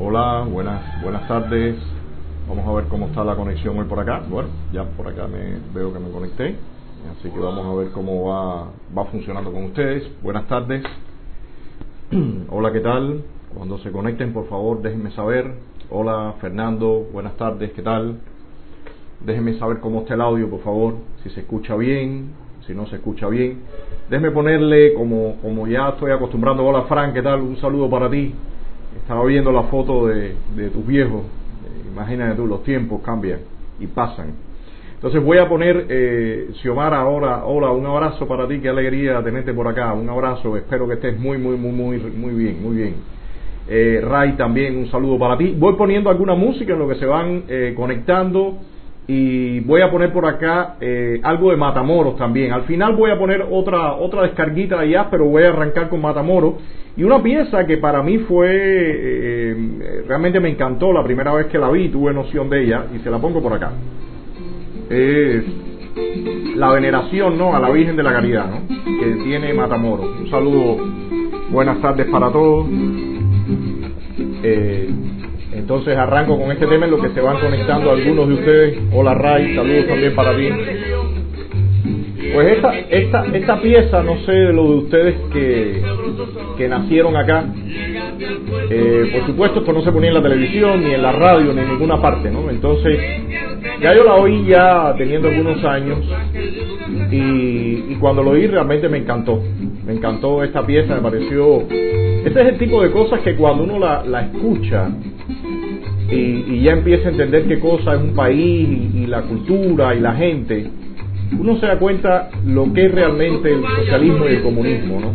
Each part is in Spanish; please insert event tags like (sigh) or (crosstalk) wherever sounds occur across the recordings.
Hola, buenas, buenas tardes. Vamos a ver cómo está la conexión hoy por acá. Bueno, ya por acá me veo que me conecté. Así que vamos a ver cómo va, va funcionando con ustedes. Buenas tardes. (clears throat) Hola, ¿qué tal? Cuando se conecten, por favor, déjenme saber. Hola, Fernando. Buenas tardes, ¿qué tal? Déjenme saber cómo está el audio, por favor. Si se escucha bien, si no se escucha bien. Déjenme ponerle, como, como ya estoy acostumbrando. Hola, Frank, ¿qué tal? Un saludo para ti. Estaba viendo la foto de, tus viejos. Imagínate tú, los tiempos cambian y pasan. Entonces voy a poner, eh, Xiomara, ahora, hola, un abrazo para ti, qué alegría tenerte por acá, un abrazo, espero que estés muy, muy, muy, muy, muy bien, muy bien. Eh, Ray también, un saludo para ti. Voy poniendo alguna música en lo que se van eh, conectando y voy a poner por acá eh, algo de Matamoros también. Al final voy a poner otra otra descarguita allá, pero voy a arrancar con Matamoros y una pieza que para mí fue eh, realmente me encantó la primera vez que la vi, tuve noción de ella y se la pongo por acá. Es la veneración, ¿no? A la Virgen de la Caridad, ¿no? Que tiene Matamoros. Un saludo, buenas tardes para todos. Eh, entonces arranco con este tema en lo que se van conectando algunos de ustedes. Hola Ray, saludos también para ti. Pues esta, esta, esta pieza, no sé de lo de ustedes que, que nacieron acá, eh, por supuesto esto no se ponía en la televisión, ni en la radio, ni en ninguna parte, ¿no? Entonces, ya yo la oí ya teniendo algunos años y, cuando lo oí realmente me encantó, me encantó esta pieza, me pareció... Ese es el tipo de cosas que cuando uno la, la escucha, y, ya empieza a entender qué cosa es un país y, la cultura y la gente, uno se da cuenta lo que es realmente el socialismo y el comunismo, ¿no?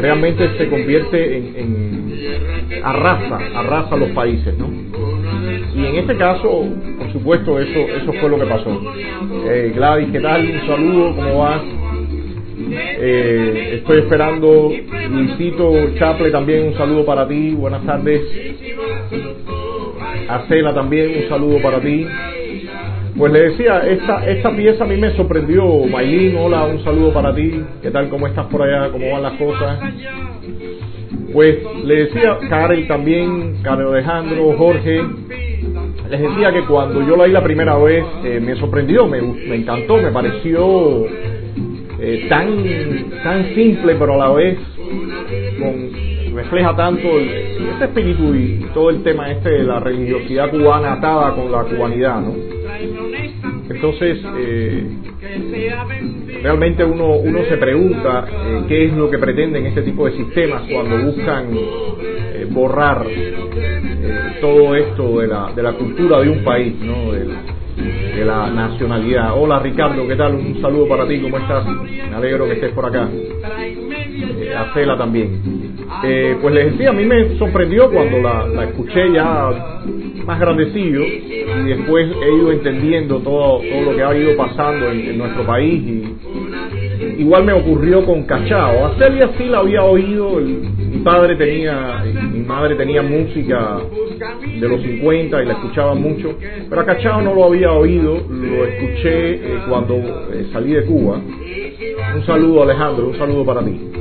Realmente se convierte en, en arrasa, arrasa los países, ¿no? Y en este caso, por supuesto, eso, eso fue lo que pasó. Eh, Gladys, ¿qué tal? Un saludo, ¿cómo vas? Eh, estoy esperando, Luisito Chaple también, un saludo para ti, buenas tardes. A también, un saludo para ti. Pues le decía, esta, esta pieza a mí me sorprendió. Maylin, hola, un saludo para ti. ¿Qué tal? ¿Cómo estás por allá? ¿Cómo van las cosas? Pues le decía, Karel también, Karel Alejandro, Jorge. Les decía que cuando yo la vi la primera vez eh, me sorprendió, me, me, encantó, me pareció eh, tan, tan simple, pero a la vez con refleja tanto ese espíritu y, todo el tema este de la religiosidad cubana atada con la cubanidad, ¿no? Entonces, eh, realmente uno, uno se pregunta eh, qué es lo que pretenden este tipo de sistemas cuando buscan eh, borrar todo esto de la, de la cultura de un país, ¿no? De, de la nacionalidad. Hola Ricardo, ¿qué tal? Un saludo para ti, ¿cómo estás? Me alegro que estés por acá. Cela también. Eh, pues les decía, a mí me sorprendió cuando la, escuché ya más grandecillo y después he ido entendiendo todo, todo lo que ha ido pasando en, nuestro país y igual me ocurrió con Cachao. A Celia sí la había oído, mi padre tenía, mi madre tenía música de los 50 y la escuchaba mucho, pero a Cachao no lo había oído, lo escuché eh, cuando eh, salí de Cuba. Un saludo Alejandro, un saludo para ti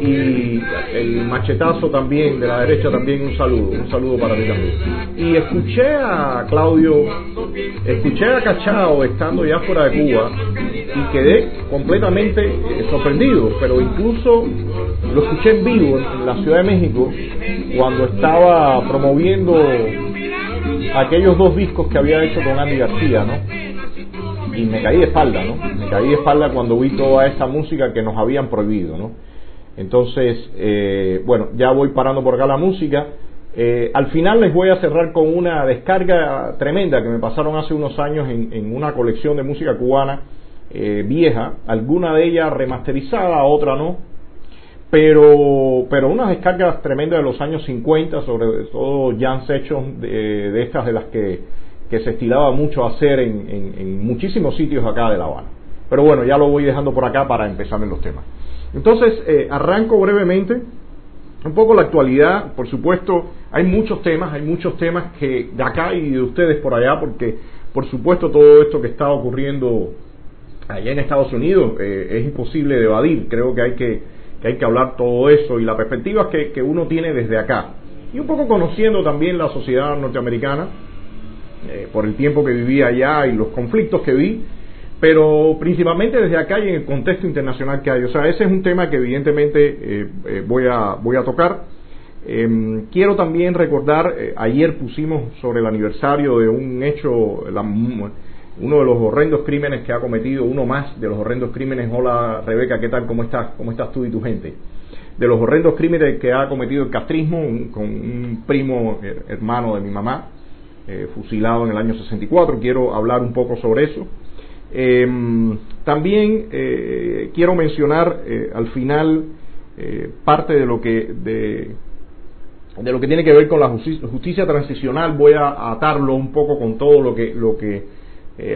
y el machetazo también de la derecha también un saludo, un saludo para ti también. Y escuché a Claudio, escuché a Cachao estando ya fuera de Cuba y quedé completamente eh, sorprendido, pero incluso lo escuché en vivo en la Ciudad de México cuando estaba promoviendo aquellos dos discos que había hecho con Andy García, ¿no? y me caí de espalda, ¿no? Me caí de espalda cuando vi toda esta música que nos habían prohibido, ¿no? Entonces, eh, bueno, ya voy parando por acá la música. Eh, al final les voy a cerrar con una descarga tremenda que me pasaron hace unos años en, una colección de música cubana eh, vieja, alguna de ellas remasterizada, otra no, pero, pero unas descargas tremendas de los años 50, sobre todo jam sessions de, de estas de las que, que, se estilaba mucho hacer en, en muchísimos sitios acá de La Habana. Pero bueno, ya lo voy dejando por acá para empezar en los temas. Entonces, eh, arranco brevemente un poco la actualidad. Por supuesto, hay muchos temas, hay muchos temas que de acá y de ustedes por allá, porque por supuesto todo esto que está ocurriendo allá en Estados Unidos eh, es imposible de evadir. Creo que hay que, que, hay que hablar todo eso y la perspectiva que, uno tiene desde acá. y un poco conociendo también la sociedad norteamericana eh, por el tiempo que viví allá y los conflictos que vi, pero principalmente desde acá y en el contexto internacional que hay. O sea, ese es un tema que evidentemente eh, eh, voy, a, voy a tocar. Em, quiero también recordar, ayer pusimos sobre el aniversario de un hecho, uno de los horrendos crímenes que ha cometido, uno más de los horrendos crímenes. Hola Rebeca, ¿qué tal? ¿Cómo estás? ¿Cómo estás tú y tu gente? De los horrendos crímenes que ha cometido el castrismo con un primo hermano de mi mamá, eh, fusilado en el año 64. Quiero hablar un poco sobre eso. Em, también eh, quiero mencionar eh, al final parte de lo que de, lo que tiene que ver con la justicia, transicional. Voy a atarlo un poco con todo lo que lo que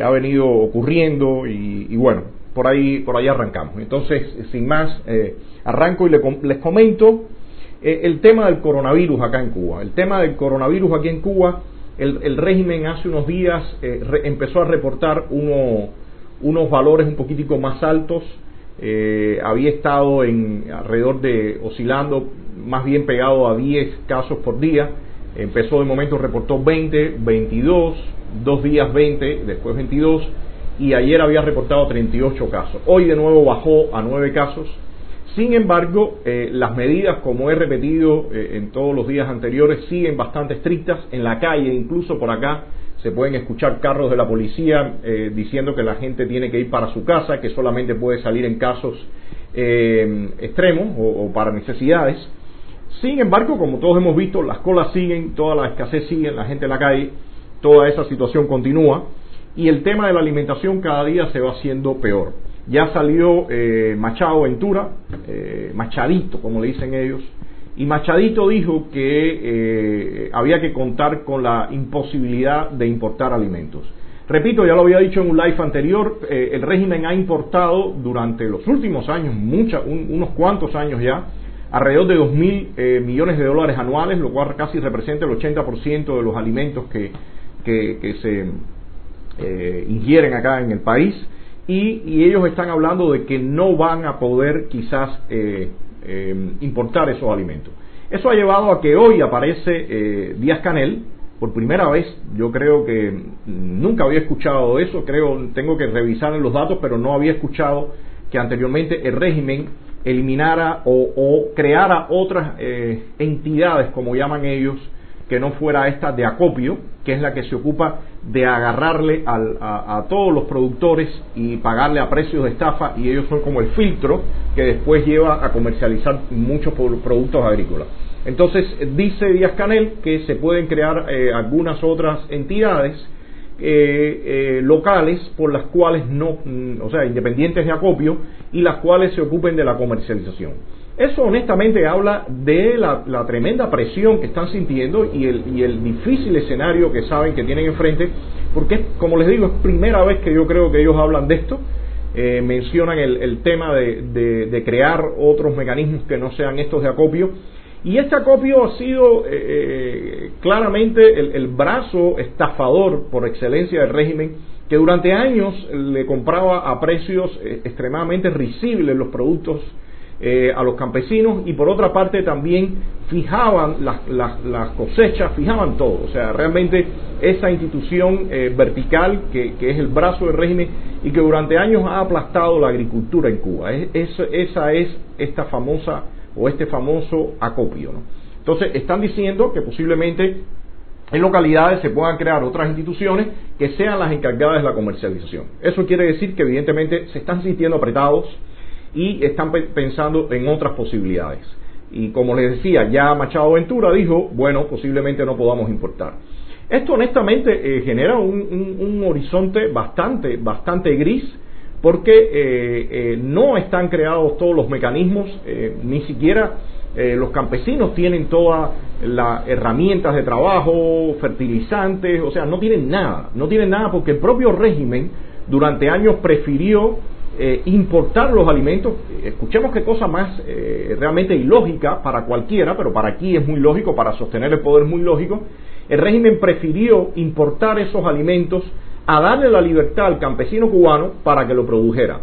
ha venido ocurriendo y, bueno por ahí por ahí arrancamos. Entonces sin más arranco y les comento el tema del coronavirus acá en Cuba. El tema del coronavirus aquí en Cuba el, régimen hace unos días eh, empezó a reportar unos valores un poquitico más altos. Eh, había estado en alrededor de oscilando más bien pegado a 10 casos por día. Empezó de momento, reportó 20, 22, dos días 20, después 22 y ayer había reportado 38 casos. Hoy de nuevo bajó a 9 casos. Sin embargo, eh, las medidas, como he repetido eh, en todos los días anteriores, siguen bastante estrictas. En la calle, incluso por acá, se pueden escuchar carros de la policía eh, diciendo que la gente tiene que ir para su casa, que solamente puede salir en casos extremos o, o, para necesidades. Sin embargo, como todos hemos visto, las colas siguen, toda la escasez sigue, la gente en la calle, toda esa situación continúa y el tema de la alimentación cada día se va haciendo peor. Ya salió eh, Machado Ventura, eh, Machadito, como le dicen ellos, y Machadito dijo que eh, había que contar con la imposibilidad de importar alimentos. Repito, ya lo había dicho en un live anterior, el régimen ha importado durante los últimos años, unos cuantos años ya, alrededor de 2 mil millones de dólares anuales, lo cual casi representa el 80% de los alimentos que, que se ingieren acá en el país y, ellos están hablando de que no van a poder quizás eh, eh, importar esos alimentos. Eso ha llevado a que hoy aparece eh, Díaz Canel, por primera vez, yo creo que nunca había escuchado eso, creo, tengo que revisar los datos, pero no había escuchado que anteriormente el régimen eliminara o, o creara otras entidades, como llaman ellos, que no fuera esta de acopio, que es la que se ocupa de agarrarle a, todos los productores y pagarle a precios de estafa y ellos son como el filtro que después lleva a comercializar muchos productos agrícolas. Entonces dice Díaz Canel que se pueden crear eh, algunas otras entidades eh, eh, locales por las cuales no, mm, o sea, independientes de acopio y las cuales se ocupen de la comercialización. Eso honestamente habla de la, tremenda presión que están sintiendo y el, y el, difícil escenario que saben que tienen enfrente, porque como les digo, es primera vez que yo creo que ellos hablan de esto, eh, mencionan el, tema de, crear otros mecanismos que no sean estos de acopio, y este acopio ha sido eh, eh, claramente el, el brazo estafador por excelencia del régimen, que durante años le compraba a precios extremadamente risibles los productos eh, a los campesinos y por otra parte también fijaban las, cosechas, fijaban todo. O sea, realmente esa institución eh, vertical que, es el brazo del régimen y que durante años ha aplastado la agricultura en Cuba. esa es esta famosa o este famoso acopio. Entonces, están diciendo que posiblemente en localidades se puedan crear otras instituciones que sean las encargadas de la comercialización. Eso quiere decir que evidentemente se están sintiendo apretados, y están pensando en otras posibilidades. Y como les decía, ya Machado Ventura dijo, bueno, posiblemente no podamos importar. Esto honestamente eh, genera un, horizonte bastante, bastante gris porque eh, eh, no están creados todos los mecanismos, ni siquiera los campesinos tienen todas las herramientas de trabajo, fertilizantes, o sea, no tienen nada, no tienen nada porque el propio régimen durante años prefirió eh, importar los alimentos. Escuchemos qué cosa más eh, realmente ilógica para cualquiera, pero para aquí es muy lógico, para sostener el poder es muy lógico. El régimen prefirió importar esos alimentos a darle la libertad al campesino cubano para que lo produjera.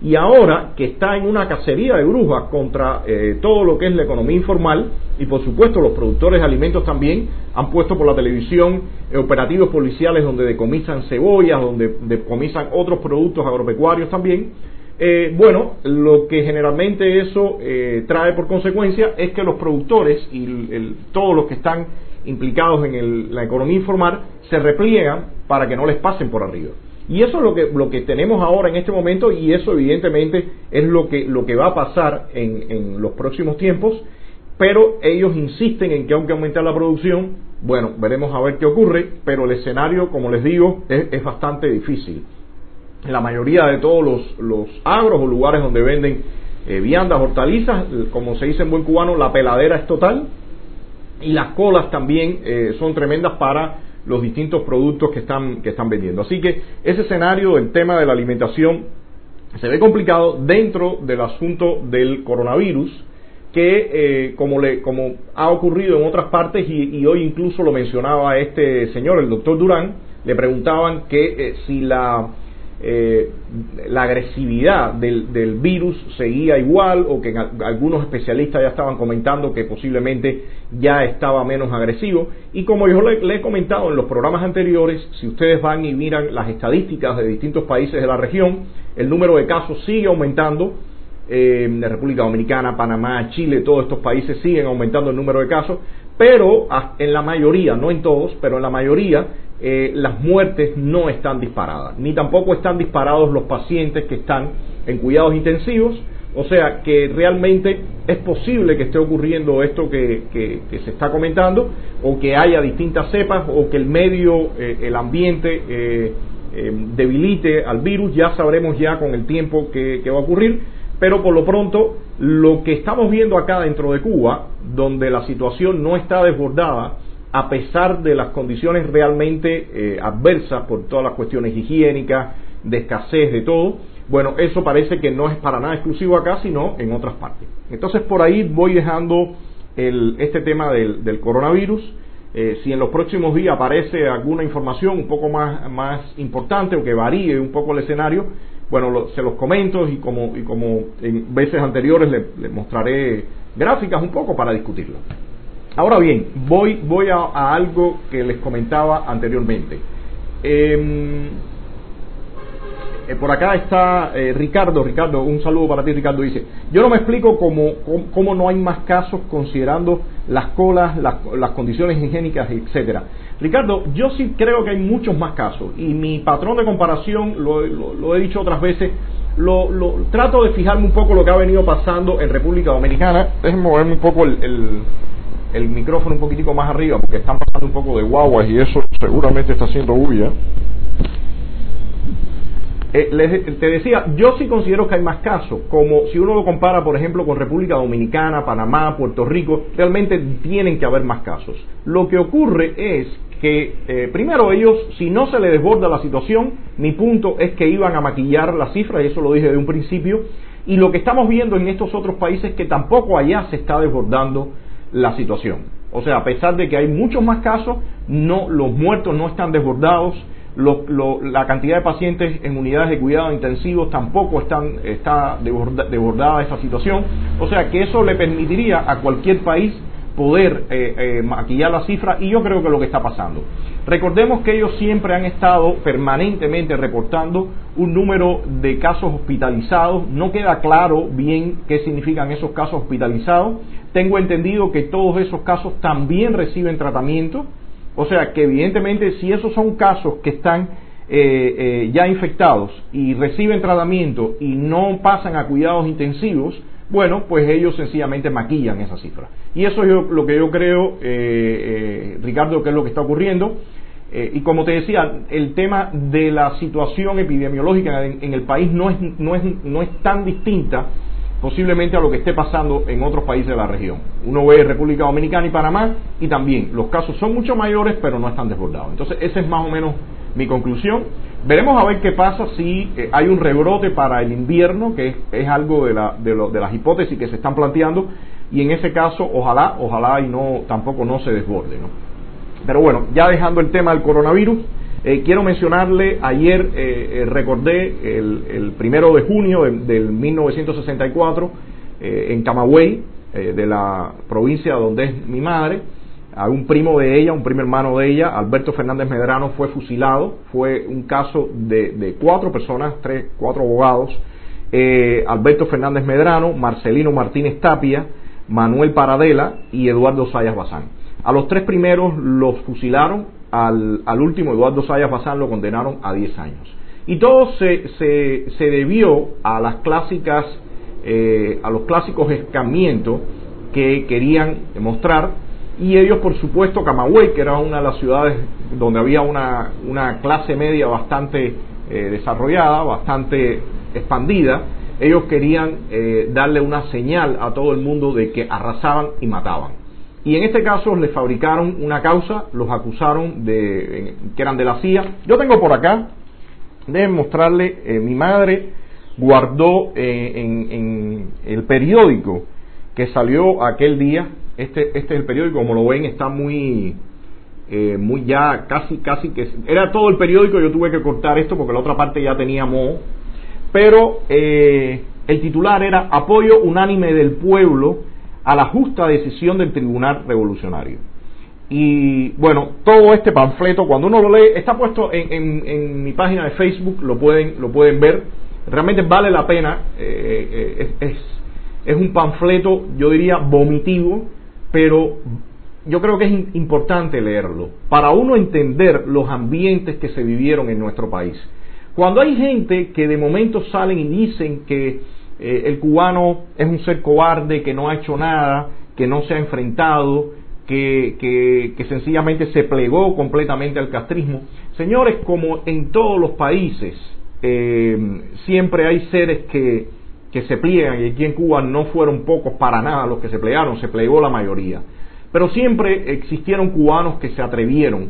Y ahora que está en una cacería de brujas contra eh, todo lo que es la economía informal y por supuesto los productores de alimentos también han puesto por la televisión eh, operativos policiales donde decomisan cebollas, donde decomisan otros productos agropecuarios también. Eh, bueno, lo que generalmente eso trae por consecuencia es que los productores y todos los que están implicados en la economía informal se repliegan para que no les pasen por arriba. Y eso es lo que, lo que tenemos ahora en este momento y eso evidentemente es lo que, lo que va a pasar en, en los próximos tiempos, pero ellos insisten en que aunque aumentar la producción, bueno, veremos a ver qué ocurre, pero el escenario, como les digo, es, bastante difícil. La mayoría de todos los, los agros o lugares donde venden eh, viandas, hortalizas, como se dice en buen cubano, la peladera es total y las colas también eh, son tremendas para los distintos productos que están, que están vendiendo. Así que ese escenario, el tema de la alimentación, se ve complicado dentro del asunto del coronavirus, que eh, como, le, como ha ocurrido en otras partes y, hoy incluso lo mencionaba este señor, el doctor Durán, le preguntaban que eh, si la eh, la agresividad del, del, virus seguía igual o que algunos especialistas ya estaban comentando que posiblemente ya estaba menos agresivo. Y como yo le, he comentado en los programas anteriores, si ustedes van y miran las estadísticas de distintos países de la región, el número de casos sigue aumentando. Eh, en República Dominicana, Panamá, Chile, todos estos países siguen aumentando el número de casos, pero en la mayoría, no en todos, pero en la mayoría eh, las muertes no están disparadas, ni tampoco están disparados los pacientes que están en cuidados intensivos, o sea que realmente es posible que esté ocurriendo esto que, se está comentando, o que haya distintas cepas, o que el medio, eh, el ambiente eh, debilite al virus, ya sabremos ya con el tiempo que va a ocurrir, pero por lo pronto lo que estamos viendo acá dentro de Cuba, donde la situación no está desbordada, a pesar de las condiciones realmente eh, adversas por todas las cuestiones higiénicas, de escasez, de todo, bueno, eso parece que no es para nada exclusivo acá, sino en otras partes. Entonces por ahí voy dejando este tema del, coronavirus. Eh, si en los próximos días aparece alguna información un poco más importante o que varíe un poco el escenario, bueno, se los comento y como, y como en veces anteriores les mostraré gráficas un poco para discutirlo. Ahora bien, voy, voy a, algo que les comentaba anteriormente. Em, eh, por acá está eh, Ricardo, Ricardo, un saludo para ti Ricardo, dice, yo no me explico cómo, cómo, no hay más casos considerando las colas, las, condiciones higiénicas, etcétera. Ricardo, yo sí creo que hay muchos más casos y mi patrón de comparación, lo, he dicho otras veces, lo, trato de fijarme un poco lo que ha venido pasando en República Dominicana. Déjenme moverme un poco el el micrófono un poquitico más arriba porque están pasando un poco de guaguas y eso seguramente está haciendo bulla. Eh, te decía, yo sí considero que hay más casos, como si uno lo compara, por ejemplo, con República Dominicana, Panamá, Puerto Rico, realmente tienen que haber más casos. Lo que ocurre es que, eh, primero ellos, si no se les desborda la situación, mi punto es que iban a maquillar la cifra, y eso lo dije de un principio, y lo que estamos viendo en estos otros países es que tampoco allá se está desbordando la situación. O sea, a pesar de que hay muchos más casos, no, los muertos no están desbordados, la cantidad de pacientes en unidades de cuidado intensivos tampoco están, está desbordada esa situación. O sea, que eso le permitiría a cualquier país poder eh, eh, maquillar la cifra y yo creo que es lo que está pasando. Recordemos que ellos siempre han estado permanentemente reportando un número de casos hospitalizados. No queda claro bien qué significan esos casos hospitalizados. Tengo entendido que todos esos casos también reciben tratamiento. O sea que evidentemente si esos son casos que están eh, ya infectados y reciben tratamiento y no pasan a cuidados intensivos, bueno, pues ellos sencillamente maquillan esa cifra. Y eso es lo que yo creo, eh, eh, Ricardo, que es lo que está ocurriendo. Eh, y como te decía, el tema de la situación epidemiológica en, el país no es, no, es, no es tan distinta posiblemente a lo que esté pasando en otros países de la región. Uno ve República Dominicana y Panamá y también los casos son mucho mayores pero no están desbordados. Entonces esa es más o menos mi conclusión. Veremos a ver qué pasa si eh, hay un rebrote para el invierno, que es, algo de, la, de, de, las hipótesis que se están planteando, y en ese caso, ojalá, ojalá y no tampoco no se desborde. ¿no? Pero bueno, ya dejando el tema del coronavirus, Eh, quiero mencionarle, ayer eh, recordé el, primero de junio del 1964 en Camagüey, de la provincia donde es mi madre, a un primo de ella, un primo hermano de ella, Alberto Fernández Medrano, fue fusilado. Fue un caso de, cuatro personas, tres, cuatro abogados. Alberto Fernández Medrano, Marcelino Martínez Tapia, Manuel Paradela y Eduardo Sayas Bazán. A los tres primeros los fusilaron, al, último Eduardo Sayas Bazán lo condenaron a 10 años. Y todo se, se, debió a las clásicas, eh, a los clásicos escamientos que querían mostrar y ellos por supuesto Camagüey, que era una de las ciudades donde había una, una clase media bastante eh, desarrollada, bastante expandida, ellos querían eh, darle una señal a todo el mundo de que arrasaban y mataban. Y en este caso les fabricaron una causa, los acusaron de que eran de la CIA. Yo tengo por acá, deben mostrarle, eh, mi madre guardó eh, en, el periódico que salió aquel día. Este, este es el periódico, como lo ven, está muy, muy ya casi, casi que era todo el periódico. Yo tuve que cortar esto porque la otra parte ya tenía moho pero eh, el titular era Apoyo unánime del pueblo a la justa decisión del Tribunal Revolucionario. Y bueno, todo este panfleto, cuando uno lo lee, está puesto en, mi página de Facebook, lo pueden, lo pueden ver. Realmente vale la pena. Eh, eh, es, un panfleto, yo diría, vomitivo, pero yo creo que es importante leerlo para uno entender los ambientes que se vivieron en nuestro país. Cuando hay gente que de momento salen y dicen que eh, el cubano es un ser cobarde, que no ha hecho nada, que no se ha enfrentado, que, que, sencillamente se plegó completamente al castrismo. Señores, como en todos los países, eh, siempre hay seres que, que se pliegan y aquí en Cuba no fueron pocos para nada los que se plegaron, se plegó la mayoría. Pero siempre existieron cubanos que se atrevieron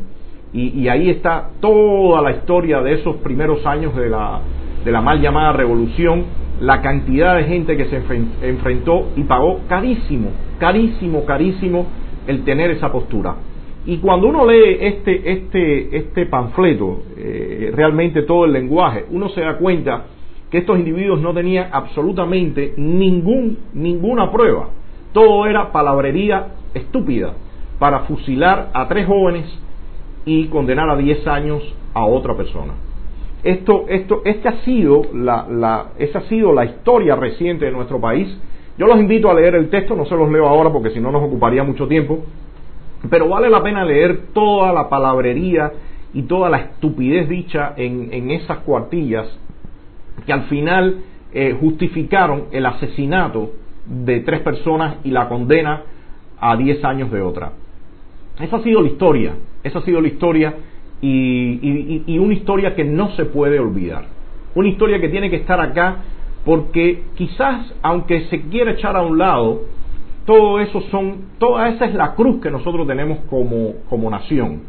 y, ahí está toda la historia de esos primeros años de la, de la mal llamada revolución, la cantidad de gente que se enfrentó y pagó carísimo, carísimo, carísimo el tener esa postura. Y cuando uno lee este, este, este panfleto, eh, realmente todo el lenguaje, uno se da cuenta que estos individuos no tenían absolutamente ningún, ninguna prueba. Todo era palabrería estúpida para fusilar a tres jóvenes y condenar a 10 años a otra persona. Esto, esto, esta ha sido la, la, esa ha sido la historia reciente de nuestro país. Yo los invito a leer el texto, no se los leo ahora porque si no nos ocuparía mucho tiempo, pero vale la pena leer toda la palabrería y toda la estupidez dicha en, en esas cuartillas que al final eh, justificaron el asesinato de tres personas y la condena a 10 años de otra. Esa ha sido la historia, esa ha sido la historia y, una historia que no se puede olvidar. Una historia que tiene que estar acá porque quizás, aunque se quiera echar a un lado, todo eso son, toda esa es la cruz que nosotros tenemos como, como nación.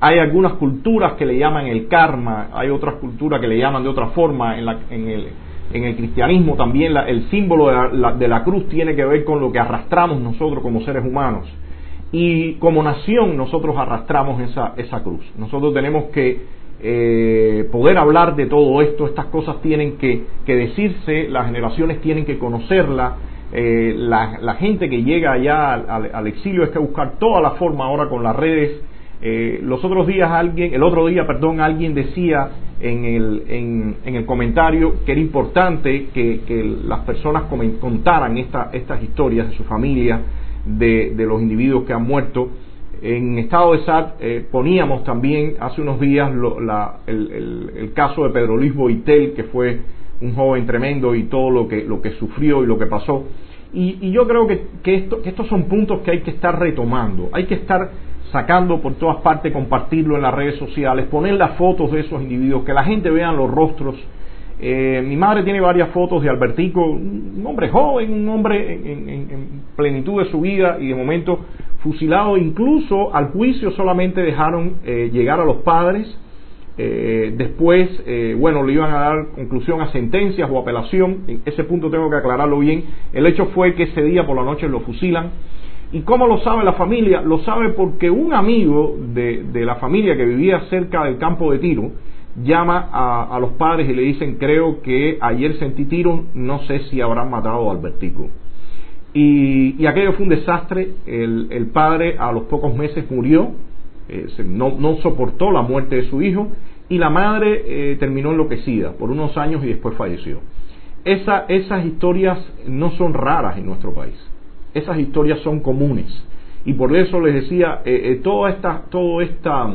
Hay algunas culturas que le llaman el karma, hay otras culturas que le llaman de otra forma. En, la, en, el, en el, cristianismo también el símbolo de la cruz tiene que ver con lo que arrastramos nosotros como seres humanos. Y como nación nosotros arrastramos esa, esa cruz. Nosotros tenemos que eh, poder hablar de todo esto, estas cosas tienen que, decirse, las generaciones tienen que conocerla, eh, la, gente que llega allá al, exilio es que buscar toda la forma ahora con las redes. Eh, los otros días alguien, el otro día, perdón, alguien decía en el, en, en el comentario que era importante que, que las personas contaran esta, estas historias de su familia, de, los individuos que han muerto. En estado de SAT eh, poníamos también hace unos días el, caso de Pedro Luis Boitel, que fue un joven tremendo y todo lo que, lo que sufrió y lo que pasó. Y, yo creo que, que, esto, que estos son puntos que hay que estar retomando, hay que estar sacando por todas partes, compartirlo en las redes sociales, poner las fotos de esos individuos, que la gente vea los rostros eh, mi madre tiene varias fotos de Albertico, un hombre joven, un hombre en, plenitud de su vida y de momento fusilado. Incluso al juicio solamente dejaron eh, llegar a los padres. Eh, después, bueno, le iban a dar conclusión a sentencias o apelación. En ese punto tengo que aclararlo bien. El hecho fue que ese día por la noche lo fusilan. ¿Y cómo lo sabe la familia? Lo sabe porque un amigo de, la familia que vivía cerca del campo de tiro llama a, los padres y le dicen, creo que ayer sentí tiro, no sé si habrán matado a Albertico. Y, aquello fue un desastre, el, padre a los pocos meses murió, eh, no, no, soportó la muerte de su hijo y la madre eh, terminó enloquecida por unos años y después falleció. Esa, esas historias no son raras en nuestro país esas historias son comunes. Y por eso les decía, eh, eh, toda esta, toda esta,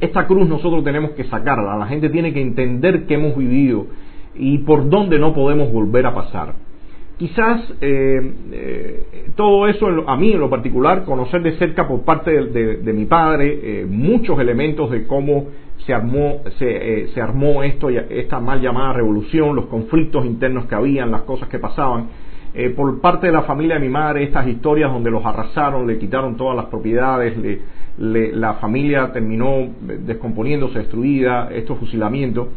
esta cruz nosotros tenemos que sacarla. La gente tiene que entender que hemos vivido y por dónde no podemos volver a pasar. Quizás eh, todo eso, a mí en lo particular, conocer de cerca por parte de, mi padre muchos elementos de cómo se armó, se, se armó esto, esta mal llamada revolución, los conflictos internos que habían, las cosas que pasaban, eh, por parte de la familia de mi madre estas historias donde los arrasaron, le quitaron todas las propiedades, la familia terminó descomponiéndose, destruida, estos fusilamientos.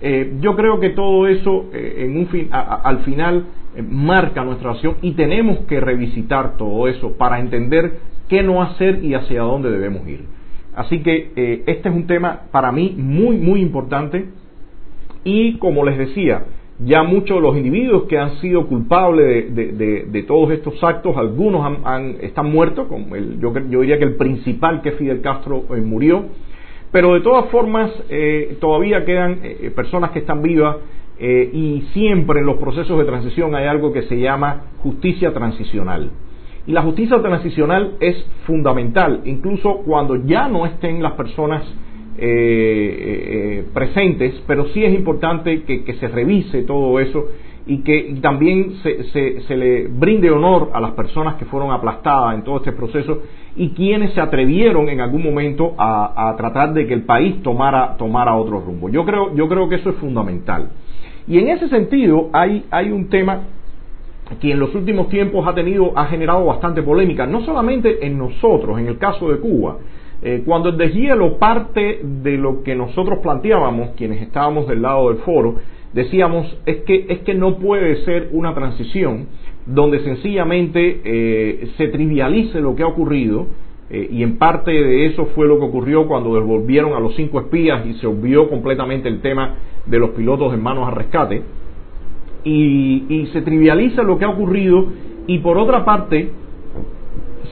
Eh, yo creo que todo eso eh, en un fin, al final marca nuestra acción y tenemos que revisitar todo eso para entender qué no hacer y hacia dónde debemos ir. Así que este es un tema para mí muy, muy importante y como les decía, ya muchos de los individuos que han sido culpables de, todos estos actos, algunos están muertos, como yo, diría que el principal que Fidel Castro eh, murió, pero de todas formas eh, todavía quedan eh, personas que están vivas y siempre en los procesos de transición hay algo que se llama justicia transicional. Y la justicia transicional es fundamental, incluso cuando ya no estén las personas eh, eh, presentes, pero sí es importante que, se revise todo eso y que también se, le brinde honor a las personas que fueron aplastadas en todo este proceso y quienes se atrevieron en algún momento a, tratar de que el país tomara, tomara otro rumbo. Yo creo, yo creo que eso es fundamental. Y en ese sentido hay, hay un tema que en los últimos tiempos ha tenido, ha generado bastante polémica, no solamente en nosotros, en el caso de Cuba, eh, cuando el deshielo parte de lo que nosotros planteábamos, quienes estábamos del lado del foro, decíamos es que, es que no puede ser una transición donde sencillamente eh, se trivialice lo que ha ocurrido, eh, y en parte de eso fue lo que ocurrió cuando devolvieron a los cinco espías y se olvidó completamente el tema de los pilotos en manos a rescate, y, y se trivializa lo que ha ocurrido, y por otra parte,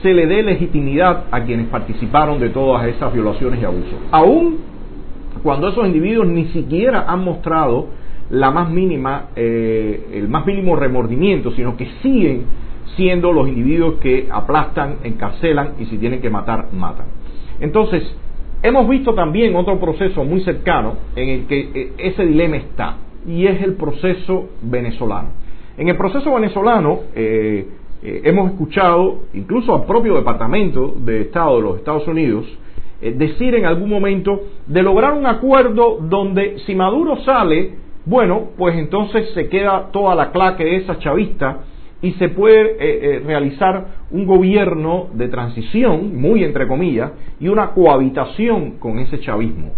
se le dé legitimidad a quienes participaron de todas esas violaciones y abusos. Aún cuando esos individuos ni siquiera han mostrado la más mínima, eh, el más mínimo remordimiento, sino que siguen siendo los individuos que aplastan, encarcelan y si tienen que matar, matan. Entonces, hemos visto también otro proceso muy cercano en el que eh, ese dilema está, y es el proceso venezolano. En el proceso venezolano, eh, eh, hemos escuchado incluso al propio Departamento de Estado de los Estados Unidos eh, decir en algún momento de lograr un acuerdo donde si Maduro sale, bueno, pues entonces se queda toda la claque esa chavista y se puede eh, realizar un gobierno de transición, muy entre comillas, y una cohabitación con ese chavismo.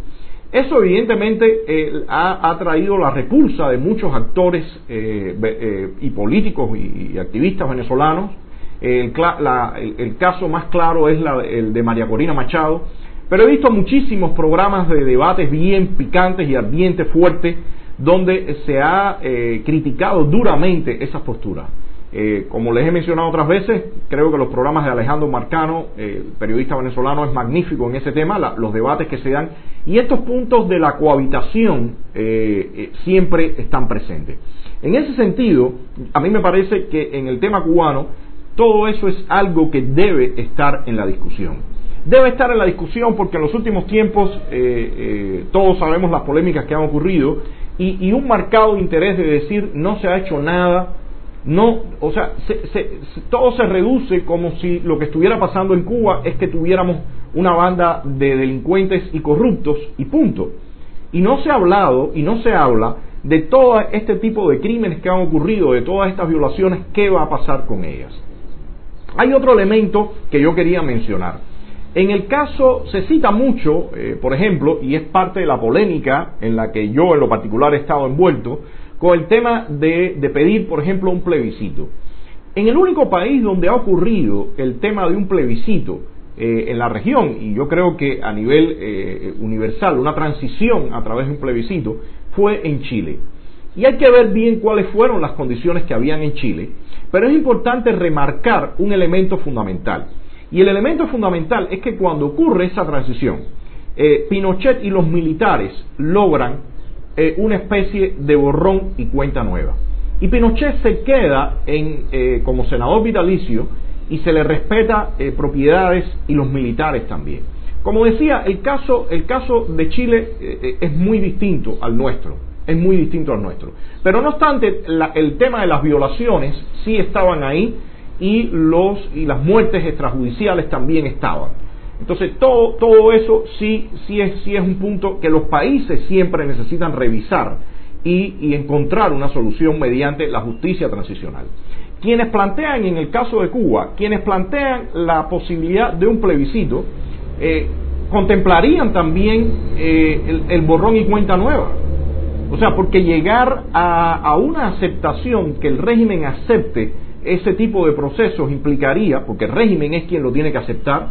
Eso evidentemente eh, ha, traído la repulsa de muchos actores eh, eh, y políticos y, activistas venezolanos. El, caso más claro es el de María Corina Machado, pero he visto muchísimos programas de debates bien picantes y ardientes, fuertes, donde se ha criticado duramente esas posturas. Eh, como les he mencionado otras veces, creo que los programas de Alejandro Marcano, eh, periodista venezolano, es magnífico en ese tema, los debates que se dan, y estos puntos de la cohabitación eh, siempre están presentes. En ese sentido, a mí me parece que en el tema cubano, todo eso es algo que debe estar en la discusión. Debe estar en la discusión porque en los últimos tiempos todos sabemos las polémicas que han ocurrido y, y un marcado interés de decir no se ha hecho nada, no, o sea, todo se reduce como si lo que estuviera pasando en Cuba es que tuviéramos una banda de delincuentes y corruptos y punto. Y no se ha hablado y no se habla de todo este tipo de crímenes que han ocurrido, de todas estas violaciones, qué va a pasar con ellas. Hay otro elemento que yo quería mencionar. En el caso se cita mucho, eh, por ejemplo, y es parte de la polémica en la que yo en lo particular he estado envuelto, con el tema de, pedir, por ejemplo, un plebiscito. En el único país donde ha ocurrido el tema de un plebiscito eh, en la región, y yo creo que a nivel eh, universal, una transición a través de un plebiscito, fue en Chile. Y hay que ver bien cuáles fueron las condiciones que habían en Chile, pero es importante remarcar un elemento fundamental. Y el elemento fundamental es que cuando ocurre esa transición, eh, Pinochet y los militares logran eh, una especie de borrón y cuenta nueva. Y Pinochet se queda en, eh, como senador vitalicio y se le respeta propiedades y los militares también. Como decía, el caso, el caso de Chile es muy distinto al nuestro, es muy distinto al nuestro. Pero no obstante, el tema de las violaciones sí estaban ahí y, los, y las muertes extrajudiciales también estaban. Entonces, todo, todo eso sí, sí, es, sí es un punto que los países siempre necesitan revisar y, y encontrar una solución mediante la justicia transicional. Quienes plantean, en el caso de Cuba, quienes plantean la posibilidad de un plebiscito, eh, contemplarían también eh, el, borrón y cuenta nueva. O sea, porque llegar a, a, una aceptación, que el régimen acepte ese tipo de procesos implicaría, porque el régimen es quien lo tiene que aceptar,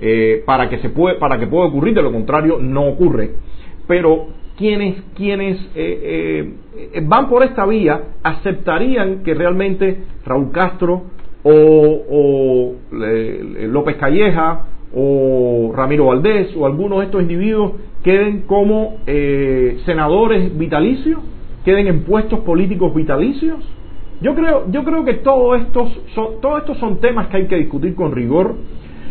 eh, para, que se puede, para que pueda ocurrir, de lo contrario no ocurre. Pero quienes, quienes eh, eh, van por esta vía aceptarían que realmente Raúl Castro o, López Calleja o Ramiro Valdés o algunos de estos individuos queden como senadores vitalicios, queden en puestos políticos vitalicios. Yo creo, yo creo que todos estos son, todos estos son temas que hay que discutir con rigor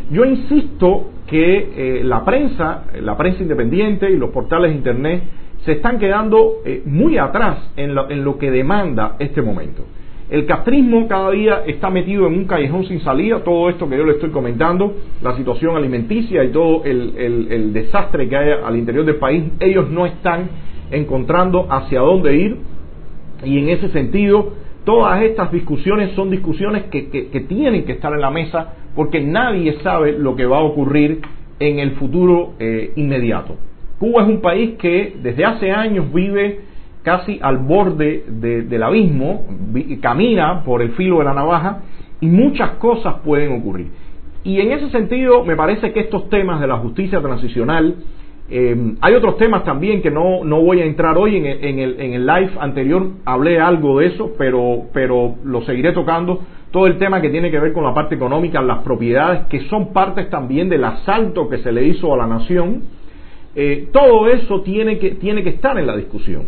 yo insisto que eh, la prensa, la prensa independiente y los portales de Internet se están quedando eh, muy atrás en lo, que demanda este momento. El castrismo cada día está metido en un callejón sin salida, todo esto que yo le estoy comentando, la situación alimenticia y todo el, desastre que hay al interior del país, ellos no están encontrando hacia dónde ir y en ese sentido todas estas discusiones son discusiones que, que tienen que estar en la mesa porque nadie sabe lo que va a ocurrir en el futuro eh, inmediato. Cuba es un país que desde hace años vive casi al borde del abismo, camina por el filo de la navaja y muchas cosas pueden ocurrir. Y en ese sentido me parece que estos temas de la justicia transicional, eh, hay otros temas también que no, no voy a entrar hoy en el, en, el, en el, live anterior, hablé algo de eso, pero, pero lo seguiré tocando todo el tema que tiene que ver con la parte económica, las propiedades, que son partes también del asalto que se le hizo a la nación, eh, todo eso tiene que, tiene que estar en la discusión.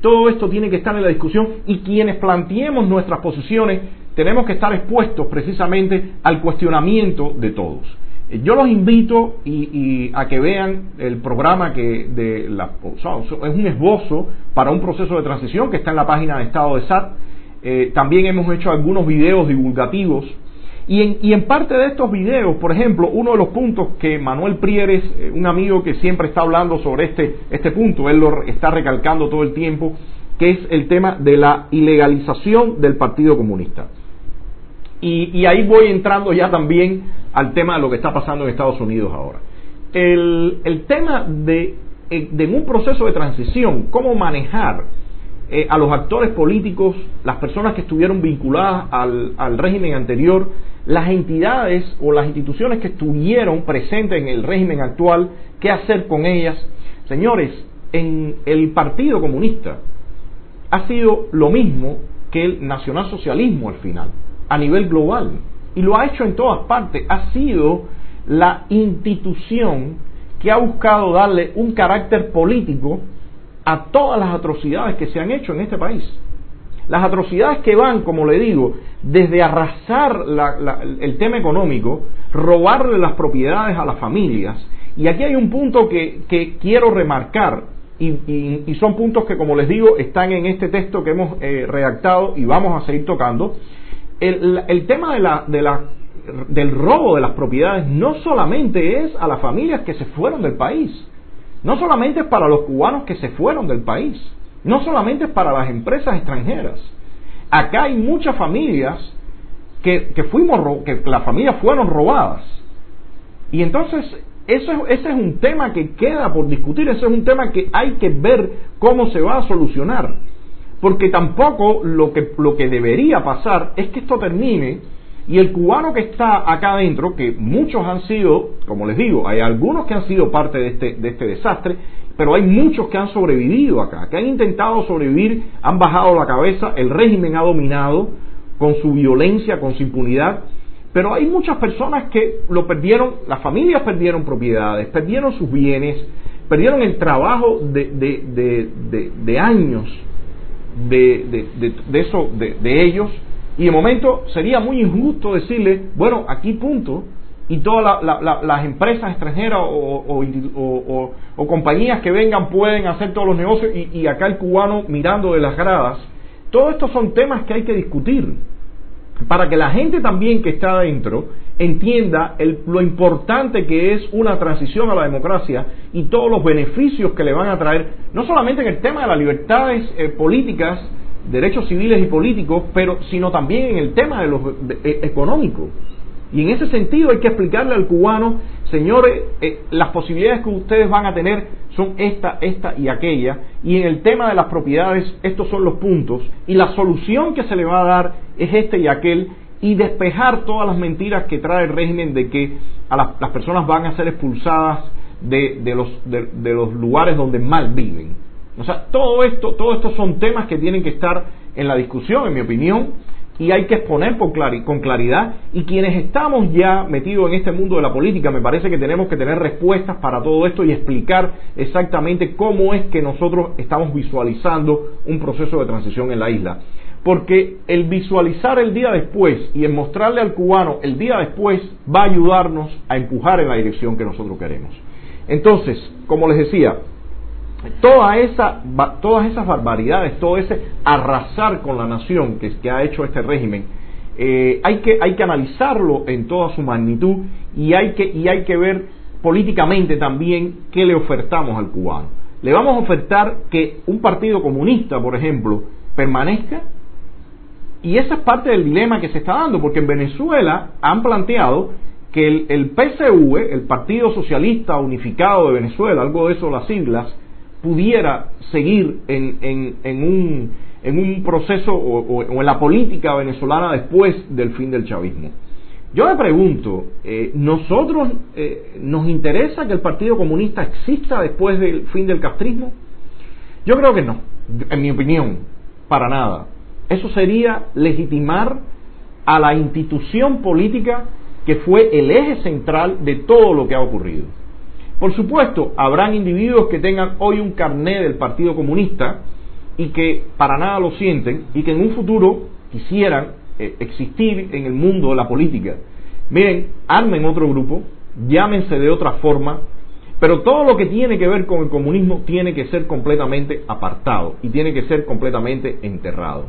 Todo esto tiene que estar en la discusión y quienes planteemos nuestras posiciones tenemos que estar expuestos precisamente al cuestionamiento de todos. Eh, yo los invito y, a que vean el programa que de la, es un esbozo para un proceso de transición que está en la página de Estado de SAT eh, también hemos hecho algunos videos divulgativos. Y en, y en, parte de estos videos, por ejemplo, uno de los puntos que Manuel Prieres, eh, un amigo que siempre está hablando sobre este, este punto, él lo está recalcando todo el tiempo, que es el tema de la ilegalización del Partido Comunista. Y, ahí voy entrando ya también al tema de lo que está pasando en Estados Unidos ahora. El, el tema de, eh, de un proceso de transición, cómo manejar eh, a los actores políticos, las personas que estuvieron vinculadas al, régimen anterior, las entidades o las instituciones que estuvieron presentes en el régimen actual, qué hacer con ellas. Señores, en el Partido Comunista ha sido lo mismo que el nacionalsocialismo al final, a nivel global, y lo ha hecho en todas partes, ha sido la institución que ha buscado darle un carácter político a todas las atrocidades que se han hecho en este país. Las atrocidades que van, como le digo, desde arrasar el tema económico, robarle las propiedades a las familias. Y aquí hay un punto que, quiero remarcar, y, son puntos que, como les digo, están en este texto que hemos eh, redactado y vamos a seguir tocando. El, tema de la, de la, del robo de las propiedades no solamente es a las familias que se fueron del país, no solamente es para los cubanos que se fueron del país, no solamente es para las empresas extranjeras. Acá hay muchas familias que, fuimos, que las familias fueron robadas. Y entonces eso, ese es un tema que queda por discutir, ese es un tema que hay que ver cómo se va a solucionar. porque tampoco lo que, lo que debería pasar es que esto termine y el cubano que está acá adentro, que muchos han sido, como les digo, hay algunos que han sido parte de este, de este desastre, pero hay muchos que han sobrevivido acá, que han intentado sobrevivir, han bajado la cabeza, el régimen ha dominado con su violencia, con su impunidad, pero hay muchas personas que lo perdieron, las familias perdieron propiedades, perdieron sus bienes, perdieron el trabajo de, de, de, de años de, eso, de, ellos, y de momento sería muy injusto decirle, bueno, aquí punto, y todas las empresas extranjeras o, compañías que vengan pueden hacer todos los negocios y, acá el cubano mirando de las gradas. Todos estos son temas que hay que discutir para que la gente también que está adentro entienda lo importante que es una transición a la democracia y todos los beneficios que le van a traer, no solamente en el tema de las libertades eh, políticas, derechos civiles y políticos, pero sino también en el tema de los eh, económicos. Y en ese sentido hay que explicarle al cubano, señores, eh, las posibilidades que ustedes van a tener son esta, esta y aquella, y en el tema de las propiedades estos son los puntos, y la solución que se le va a dar es este y aquel, y despejar todas las mentiras que trae el régimen de que a las, personas van a ser expulsadas de, los, de, los lugares donde mal viven. O sea, todo esto, todo esto son temas que tienen que estar en la discusión, en mi opinión, y hay que exponer con claridad. Y quienes estamos ya metidos en este mundo de la política, me parece que tenemos que tener respuestas para todo esto y explicar exactamente cómo es que nosotros estamos visualizando un proceso de transición en la isla porque el visualizar el día después y el mostrarle al cubano el día después va a ayudarnos a empujar en la dirección que nosotros queremos. Entonces, como les decía, toda esa, todas esas barbaridades, todo ese arrasar con la nación que, ha hecho este régimen, eh, hay, que, hay que analizarlo en toda su magnitud y hay, que, y hay que ver políticamente también qué le ofertamos al cubano. Le vamos a ofertar que un partido comunista, por ejemplo, permanezca y esa es parte del dilema que se está dando, porque en Venezuela han planteado que el, el PSV, el Partido Socialista Unificado de Venezuela, algo de eso las siglas, pudiera seguir en, en, en, un, en un, proceso o, en la política venezolana después del fin del chavismo. Yo me pregunto, eh, ¿nosotros eh, nos interesa que el Partido Comunista exista después del fin del castrismo? Yo creo que no, en mi opinión, para nada. Eso sería legitimar a la institución política que fue el eje central de todo lo que ha ocurrido. Por supuesto, habrán individuos que tengan hoy un carné del Partido Comunista y que para nada lo sienten y que en un futuro quisieran eh, existir en el mundo de la política. Miren, armen otro grupo, llámense de otra forma, pero todo lo que tiene que ver con el comunismo tiene que ser completamente apartado y tiene que ser completamente enterrado.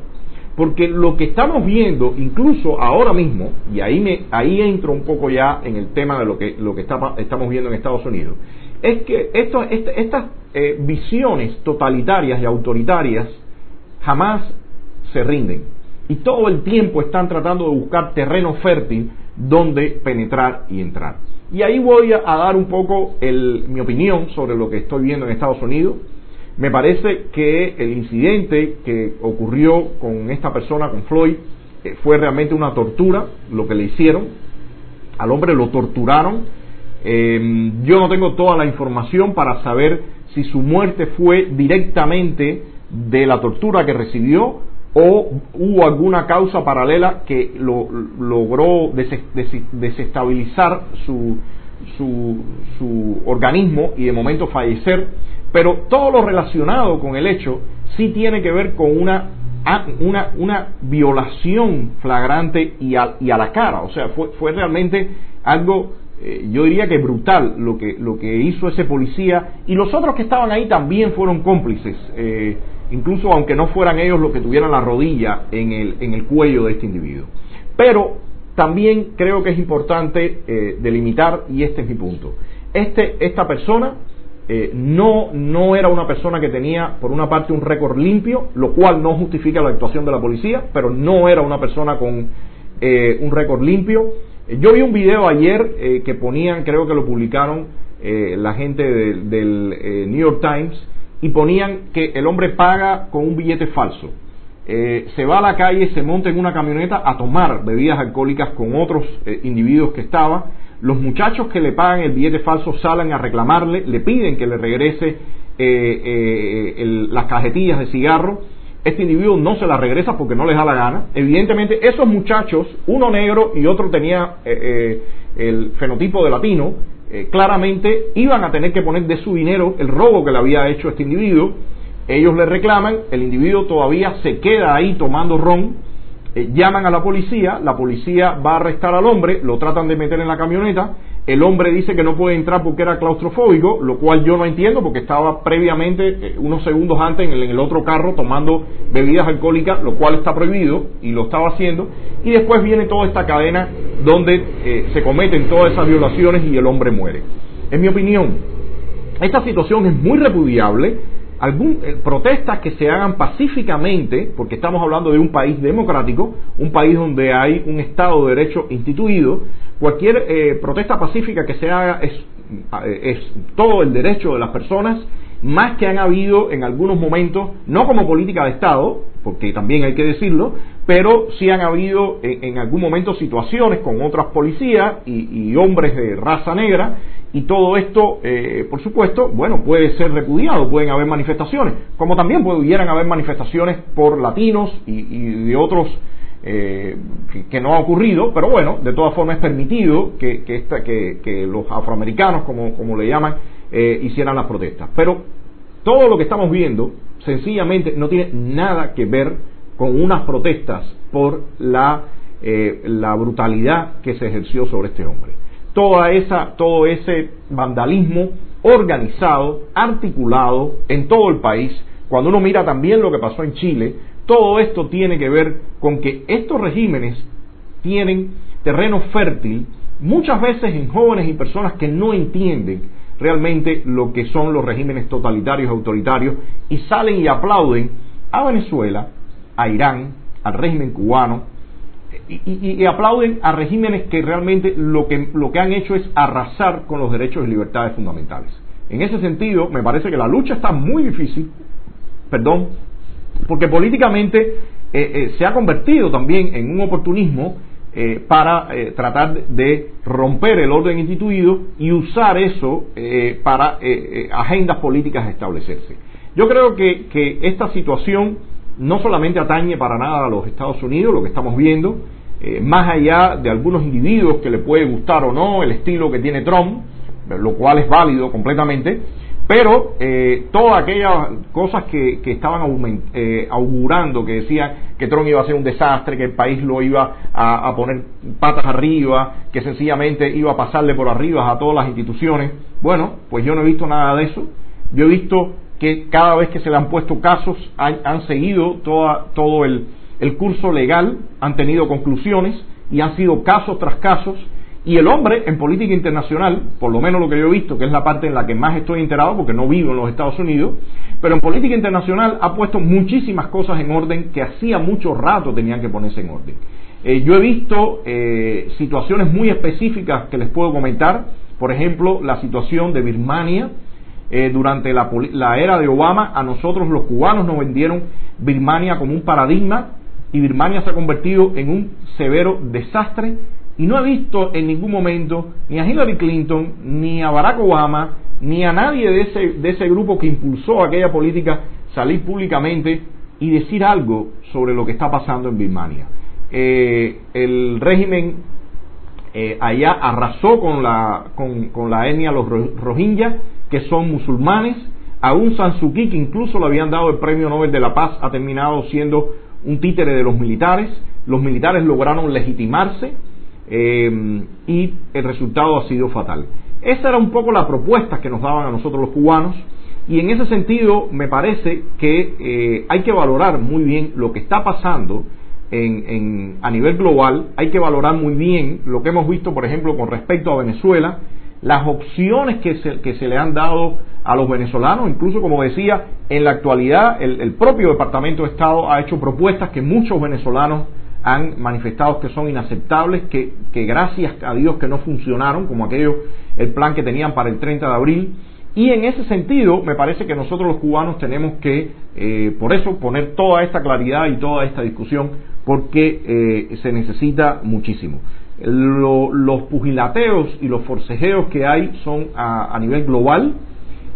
Porque lo que estamos viendo, incluso ahora mismo, y ahí, me, ahí entro un poco ya en el tema de lo que, lo que estamos viendo en Estados Unidos, es que estas eh, visiones totalitarias y autoritarias jamás se rinden. Y todo el tiempo están tratando de buscar terreno fértil donde penetrar y entrar. Y ahí voy a, dar un poco mi opinión sobre lo que estoy viendo en Estados Unidos me parece que el incidente que ocurrió con esta persona, con Floyd, eh, fue realmente una tortura, lo que le hicieron. Al hombre lo torturaron. Em, yo no tengo toda la información para saber si su muerte fue directamente de la tortura que recibió o hubo alguna causa paralela que lo, logró desestabilizar su, su, su organismo y de momento fallecer pero todo lo relacionado con el hecho sí tiene que ver con una, una, una violación flagrante y a, y a, la cara. O sea, fue, fue realmente algo, eh, yo diría que brutal lo que, lo que hizo ese policía. Y los otros que estaban ahí también fueron cómplices, eh, incluso aunque no fueran ellos los que tuvieran la rodilla en el, en el cuello de este individuo. Pero también creo que es importante eh, delimitar, y este es mi punto, este, esta persona eh, no, no era una persona que tenía, por una parte, un récord limpio, lo cual no justifica la actuación de la policía, pero no era una persona con eh, un récord limpio. Eh, yo vi un video ayer que ponían, creo que lo publicaron la gente del New York Times, y ponían que el hombre paga con un billete falso. Eh, se va a la calle, se monta en una camioneta a tomar bebidas alcohólicas con otros eh, individuos que estaban. Los muchachos que le pagan el billete falso salen a reclamarle, le piden que le regrese eh, las cajetillas de cigarro. Este individuo no se las regresa porque no les da la gana. Evidentemente, esos muchachos, uno negro y otro tenía el fenotipo de latino, claramente iban a tener que poner de su dinero el robo que le había hecho este individuo ellos le reclaman, el individuo todavía se queda ahí tomando ron, eh, llaman a la policía, la policía va a arrestar al hombre, lo tratan de meter en la camioneta, el hombre dice que no puede entrar porque era claustrofóbico, lo cual yo no entiendo porque estaba previamente, eh, unos segundos antes, en el, otro carro tomando bebidas alcohólicas, lo cual está prohibido y lo estaba haciendo. Y después viene toda esta cadena donde eh, se cometen todas esas violaciones y el hombre muere. En mi opinión, esta situación es muy repudiable algún, eh, protestas que se hagan pacíficamente, porque estamos hablando de un país democrático, un país donde hay un Estado de Derecho instituido, cualquier eh, protesta pacífica que se haga es, eh, es todo el derecho de las personas, más que han habido en algunos momentos, no como política de Estado, porque también hay que decirlo, pero sí han habido en, algún momento situaciones con otras policías y, y hombres de raza negra y todo esto, eh, por supuesto, bueno, puede ser repudiado, pueden haber manifestaciones, como también pudieran haber manifestaciones por latinos y, de otros eh, que, no ha ocurrido, pero bueno, de todas formas es permitido que, que, los afroamericanos, como, como le llaman, eh, hicieran las protestas. Pero todo lo que estamos viendo, sencillamente, no tiene nada que ver con unas protestas por la, la brutalidad que se ejerció sobre este hombre toda esa, todo ese vandalismo organizado, articulado en todo el país. Cuando uno mira también lo que pasó en Chile, todo esto tiene que ver con que estos regímenes tienen terreno fértil muchas veces en jóvenes y personas que no entienden realmente lo que son los regímenes totalitarios autoritarios y salen y aplauden a Venezuela, a Irán, al régimen cubano, y, aplauden a regímenes que realmente lo que, lo que han hecho es arrasar con los derechos y libertades fundamentales. En ese sentido, me parece que la lucha está muy difícil, perdón, porque políticamente eh, eh, se ha convertido también en un oportunismo eh, para tratar de romper el orden instituido y usar eso para agendas políticas establecerse. Yo creo que, que esta situación no solamente atañe para nada a los Estados Unidos, lo que estamos viendo, eh, más allá de algunos individuos que le puede gustar o no el estilo que tiene Trump, lo cual es válido completamente, pero eh, todas aquellas cosas que, estaban eh, augurando, que decían que Trump iba a ser un desastre, que el país lo iba a, poner patas arriba, que sencillamente iba a pasarle por arriba a todas las instituciones, bueno, pues yo no he visto nada de eso. Yo he visto que cada vez que se le han puesto casos han, seguido toda, todo el, el curso legal, han tenido conclusiones y han sido casos tras casos. Y el hombre en política internacional, por lo menos lo que yo he visto, que es la parte en la que más estoy enterado, porque no vivo en los Estados Unidos, pero en política internacional ha puesto muchísimas cosas en orden que hacía mucho rato tenían que ponerse en orden. Eh, yo he visto eh, situaciones muy específicas que les puedo comentar, por ejemplo, la situación de Birmania, eh, durante la, era de Obama, a nosotros los cubanos nos vendieron Birmania como un paradigma y Birmania se ha convertido en un severo desastre y no he visto en ningún momento ni a Hillary Clinton, ni a Barack Obama, ni a nadie de ese, de ese grupo que impulsó aquella política salir públicamente y decir algo sobre lo que está pasando en Birmania. Eh, el régimen eh, allá arrasó con la, con, con la etnia los rohingyas que son musulmanes. Aún San Suu Kyi, que incluso le habían dado el premio Nobel de la Paz, ha terminado siendo un títere de los militares. Los militares lograron legitimarse eh, y el resultado ha sido fatal. Esa era un poco la propuesta que nos daban a nosotros los cubanos y en ese sentido me parece que eh, hay que valorar muy bien lo que está pasando en, a nivel global, hay que valorar muy bien lo que hemos visto, por ejemplo, con respecto a Venezuela, las opciones que se, que se le han dado a los venezolanos, incluso como decía, en la actualidad el, propio Departamento de Estado ha hecho propuestas que muchos venezolanos han manifestado que son inaceptables, que, gracias a Dios que no funcionaron, como aquello, el plan que tenían para el 30 de abril, Y en ese sentido, me parece que nosotros los cubanos tenemos que, eh, por eso, poner toda esta claridad y toda esta discusión, porque eh, se necesita muchísimo. los pugilateos y los forcejeos que hay son a, nivel global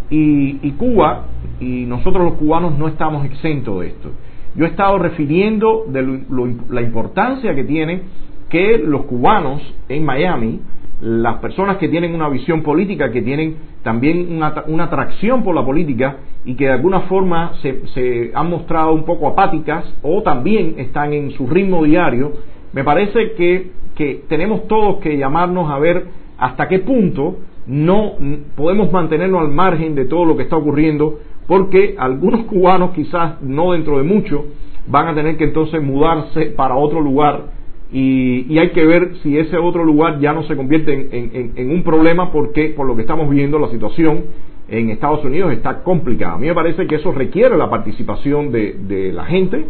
y, Cuba y nosotros los cubanos no estamos exentos de esto. Yo he estado refiriendo de la importancia que tiene que los cubanos en Miami las personas que tienen una visión política, que tienen también una, atracción por la política y que de alguna forma se, han mostrado un poco apáticas o también están en su ritmo diario, me parece que, que tenemos todos que llamarnos a ver hasta qué punto no podemos mantenernos al margen de todo lo que está ocurriendo, porque algunos cubanos quizás no dentro de mucho van a tener que entonces mudarse para otro lugar y, hay que ver si ese otro lugar ya no se convierte en, un problema porque por lo que estamos viendo la situación en Estados Unidos está complicada. A mí me parece que eso requiere la participación de, la gente.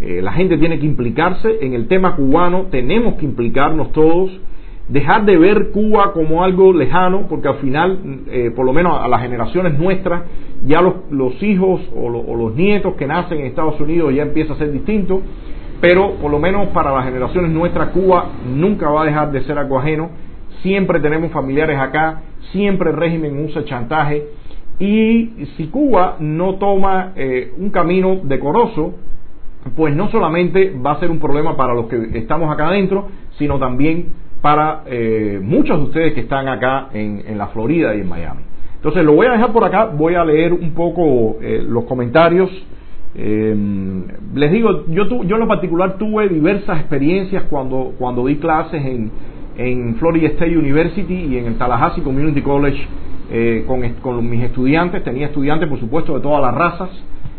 Eh, la gente tiene que implicarse en el tema cubano, tenemos que implicarnos todos, dejar de ver Cuba como algo lejano, porque al final, eh, por lo menos a las generaciones nuestras, ya los, hijos o, o los nietos que nacen en Estados Unidos ya empieza a ser distinto pero por lo menos para las generaciones nuestras, Cuba nunca va a dejar de ser algo ajeno. Siempre tenemos familiares acá, siempre el régimen usa chantaje. Y si Cuba no toma eh, un camino decoroso, pues no solamente va a ser un problema para los que estamos acá adentro, sino también para eh, muchos de ustedes que están acá en, la Florida y en Miami. Entonces lo voy a dejar por acá, voy a leer un poco eh, los comentarios eh, les digo, yo, yo en lo particular tuve diversas experiencias cuando, cuando di clases en, en Florida State University y en el Tallahassee Community College eh, con, con, mis estudiantes. Tenía estudiantes, por supuesto, de todas las razas,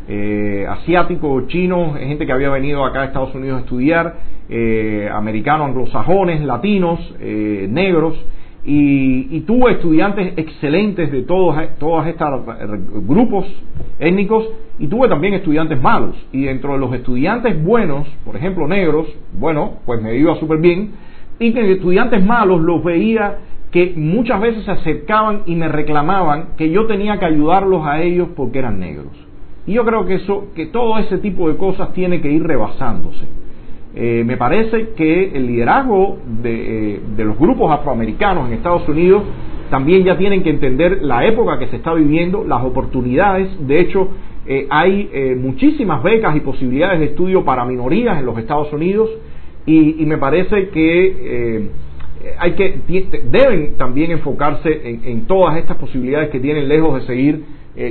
eh, asiáticos, chinos, gente que había venido acá a Estados Unidos a estudiar, eh, americanos, anglosajones, latinos, eh, negros y, tuve estudiantes excelentes de todos, todos estos grupos étnicos y tuve también estudiantes malos. Y dentro de los estudiantes buenos, por ejemplo negros, bueno, pues me iba súper bien. Y que estudiantes malos los veía que muchas veces se acercaban y me reclamaban que yo tenía que ayudarlos a ellos porque eran negros. Y yo creo que eso, que todo ese tipo de cosas tiene que ir rebasándose. Eh, me parece que el liderazgo eh, de, los grupos afroamericanos en Estados Unidos también ya tienen que entender la época que se está viviendo, las oportunidades. De hecho, eh, hay muchísimas becas y posibilidades de estudio para minorías en los Estados Unidos y, me parece que hay que deben también enfocarse en, todas estas posibilidades que tienen lejos de seguir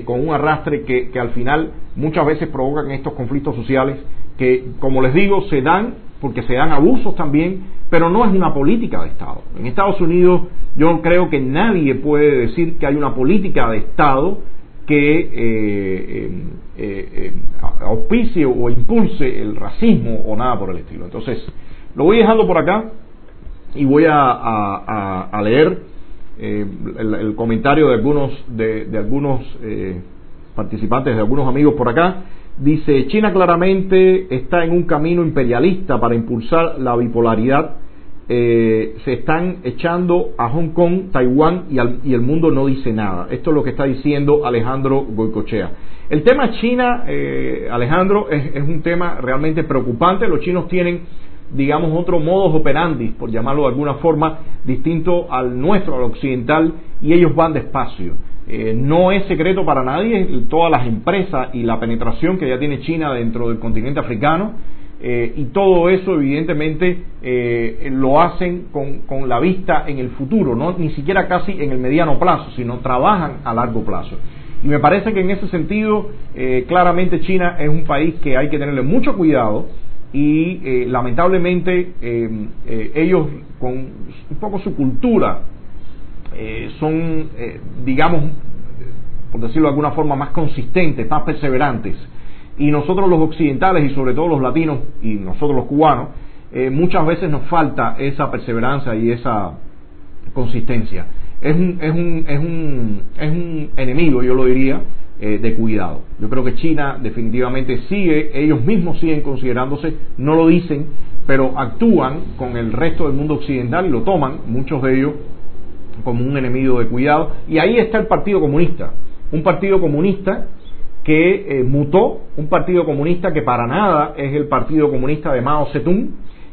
con un arrastre que al final muchas veces provocan estos conflictos sociales que, como les digo, se dan porque se dan abusos también, pero no es una política de Estado. En Estados Unidos yo creo que nadie puede decir que hay una política de Estado que eh, eh, eh, auspicie o impulse el racismo o nada por el estilo. Entonces, lo voy dejando por acá y voy a, leer el, comentario de algunos, de algunos participantes, de algunos amigos por acá. Dice, China claramente está en un camino imperialista para impulsar la bipolaridad. Eh, se están echando a Hong Kong, Taiwán y, el mundo no dice nada. Esto es lo que está diciendo Alejandro Goicochea. El tema China, eh, Alejandro, es, es, un tema realmente preocupante. Los chinos tienen, digamos, otro modus operandi, por llamarlo de alguna forma, distinto al nuestro, al occidental, y ellos van despacio. Eh, no es secreto para nadie todas las empresas y la penetración que ya tiene China dentro del continente africano eh, y todo eso evidentemente eh, lo hacen con, la vista en el futuro, no ni siquiera casi en el mediano plazo, sino trabajan a largo plazo. Y me parece que en ese sentido claramente China es un país que hay que tenerle mucho cuidado y lamentablemente ellos con un poco su cultura eh, son, eh, digamos, por decirlo de alguna forma, más consistentes, más perseverantes. Y nosotros los occidentales y sobre todo los latinos y nosotros los cubanos, eh, muchas veces nos falta esa perseverancia y esa consistencia. Es un, es un, es un, es un enemigo, yo lo diría, de cuidado. Yo creo que China definitivamente sigue, ellos mismos siguen considerándose, no lo dicen, pero actúan con el resto del mundo occidental y lo toman, muchos de ellos como un enemigo de cuidado. Y ahí está el Partido Comunista, un Partido Comunista que eh, mutó, un Partido Comunista que para nada es el Partido Comunista de Mao Zedong,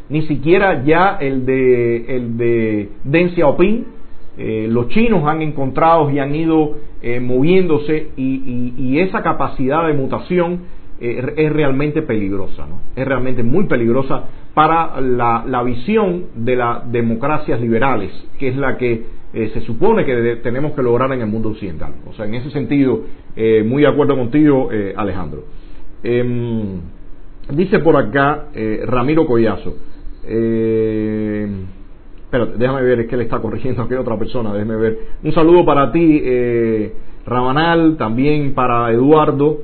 ni siquiera ya el de, el de Deng Xiaoping. Eh, los chinos han encontrado y han ido eh, moviéndose y, esa capacidad de mutación es realmente peligrosa, ¿no? es realmente muy peligrosa para la, la visión de las democracias liberales, que es la que eh, se supone que tenemos que lograr en el mundo occidental. O sea, en ese sentido, eh, muy de acuerdo contigo, eh, Alejandro. Em, dice por acá Ramiro Collazo. Déjame ver, es que le está corrigiendo a aquella otra persona, déjame ver. Un saludo para ti, Rabanal, también para Eduardo,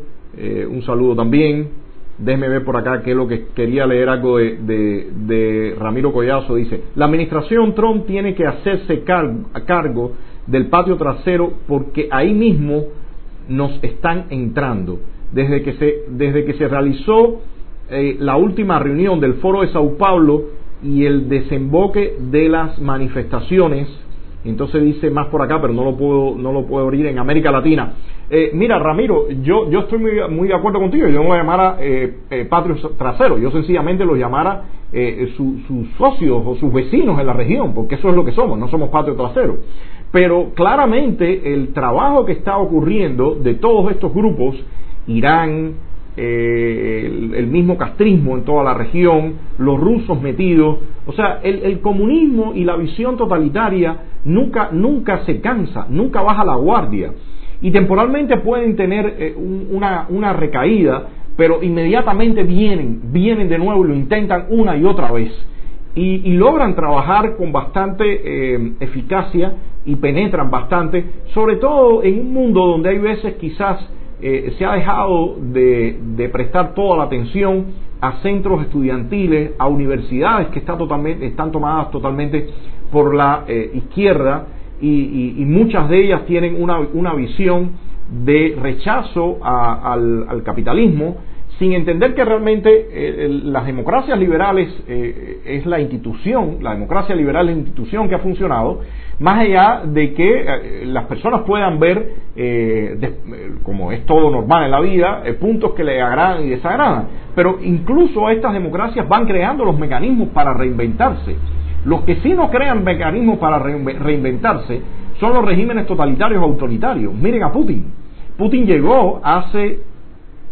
un saludo también. Déjeme ver por acá qué es lo que quería leer algo de, Ramiro Collazo. Dice, la administración Trump tiene que hacerse a cargo del patio trasero porque ahí mismo nos están entrando. Desde que se, desde que se realizó eh, la última reunión del Foro de Sao Paulo y el desemboque de las manifestaciones, entonces dice más por acá, pero no lo puedo, no lo puedo abrir en América Latina. Eh, mira, Ramiro, yo, yo estoy muy, muy de acuerdo contigo. Yo no lo llamara eh, eh, patrio trasero, yo sencillamente lo llamara sus socios o sus vecinos en la región, porque eso es lo que somos, no somos patrio trasero. Pero claramente el trabajo que está ocurriendo de todos estos grupos, Irán, el, mismo castrismo en toda la región, los rusos metidos, o sea, el, el comunismo y la visión totalitaria nunca, nunca se cansa, nunca baja la guardia y temporalmente pueden tener eh, una, una, recaída, pero inmediatamente vienen, vienen de nuevo y lo intentan una y otra vez. Y, logran trabajar con bastante eh, eficacia y penetran bastante, sobre todo en un mundo donde hay veces quizás eh, se ha dejado de, de, prestar toda la atención a centros estudiantiles, a universidades que está están tomadas totalmente por la izquierda y, muchas de ellas tienen una, una visión de rechazo al, capitalismo, sin entender que realmente eh, las democracias liberales eh, es la institución, la democracia liberal es la institución que ha funcionado, más allá de que eh, las personas puedan ver, como es todo normal en la vida, puntos que le agradan y desagradan. Pero incluso estas democracias van creando los mecanismos para reinventarse. Los que sí no crean mecanismos para reinventarse son los regímenes totalitarios o autoritarios. Miren a Putin. Putin llegó hace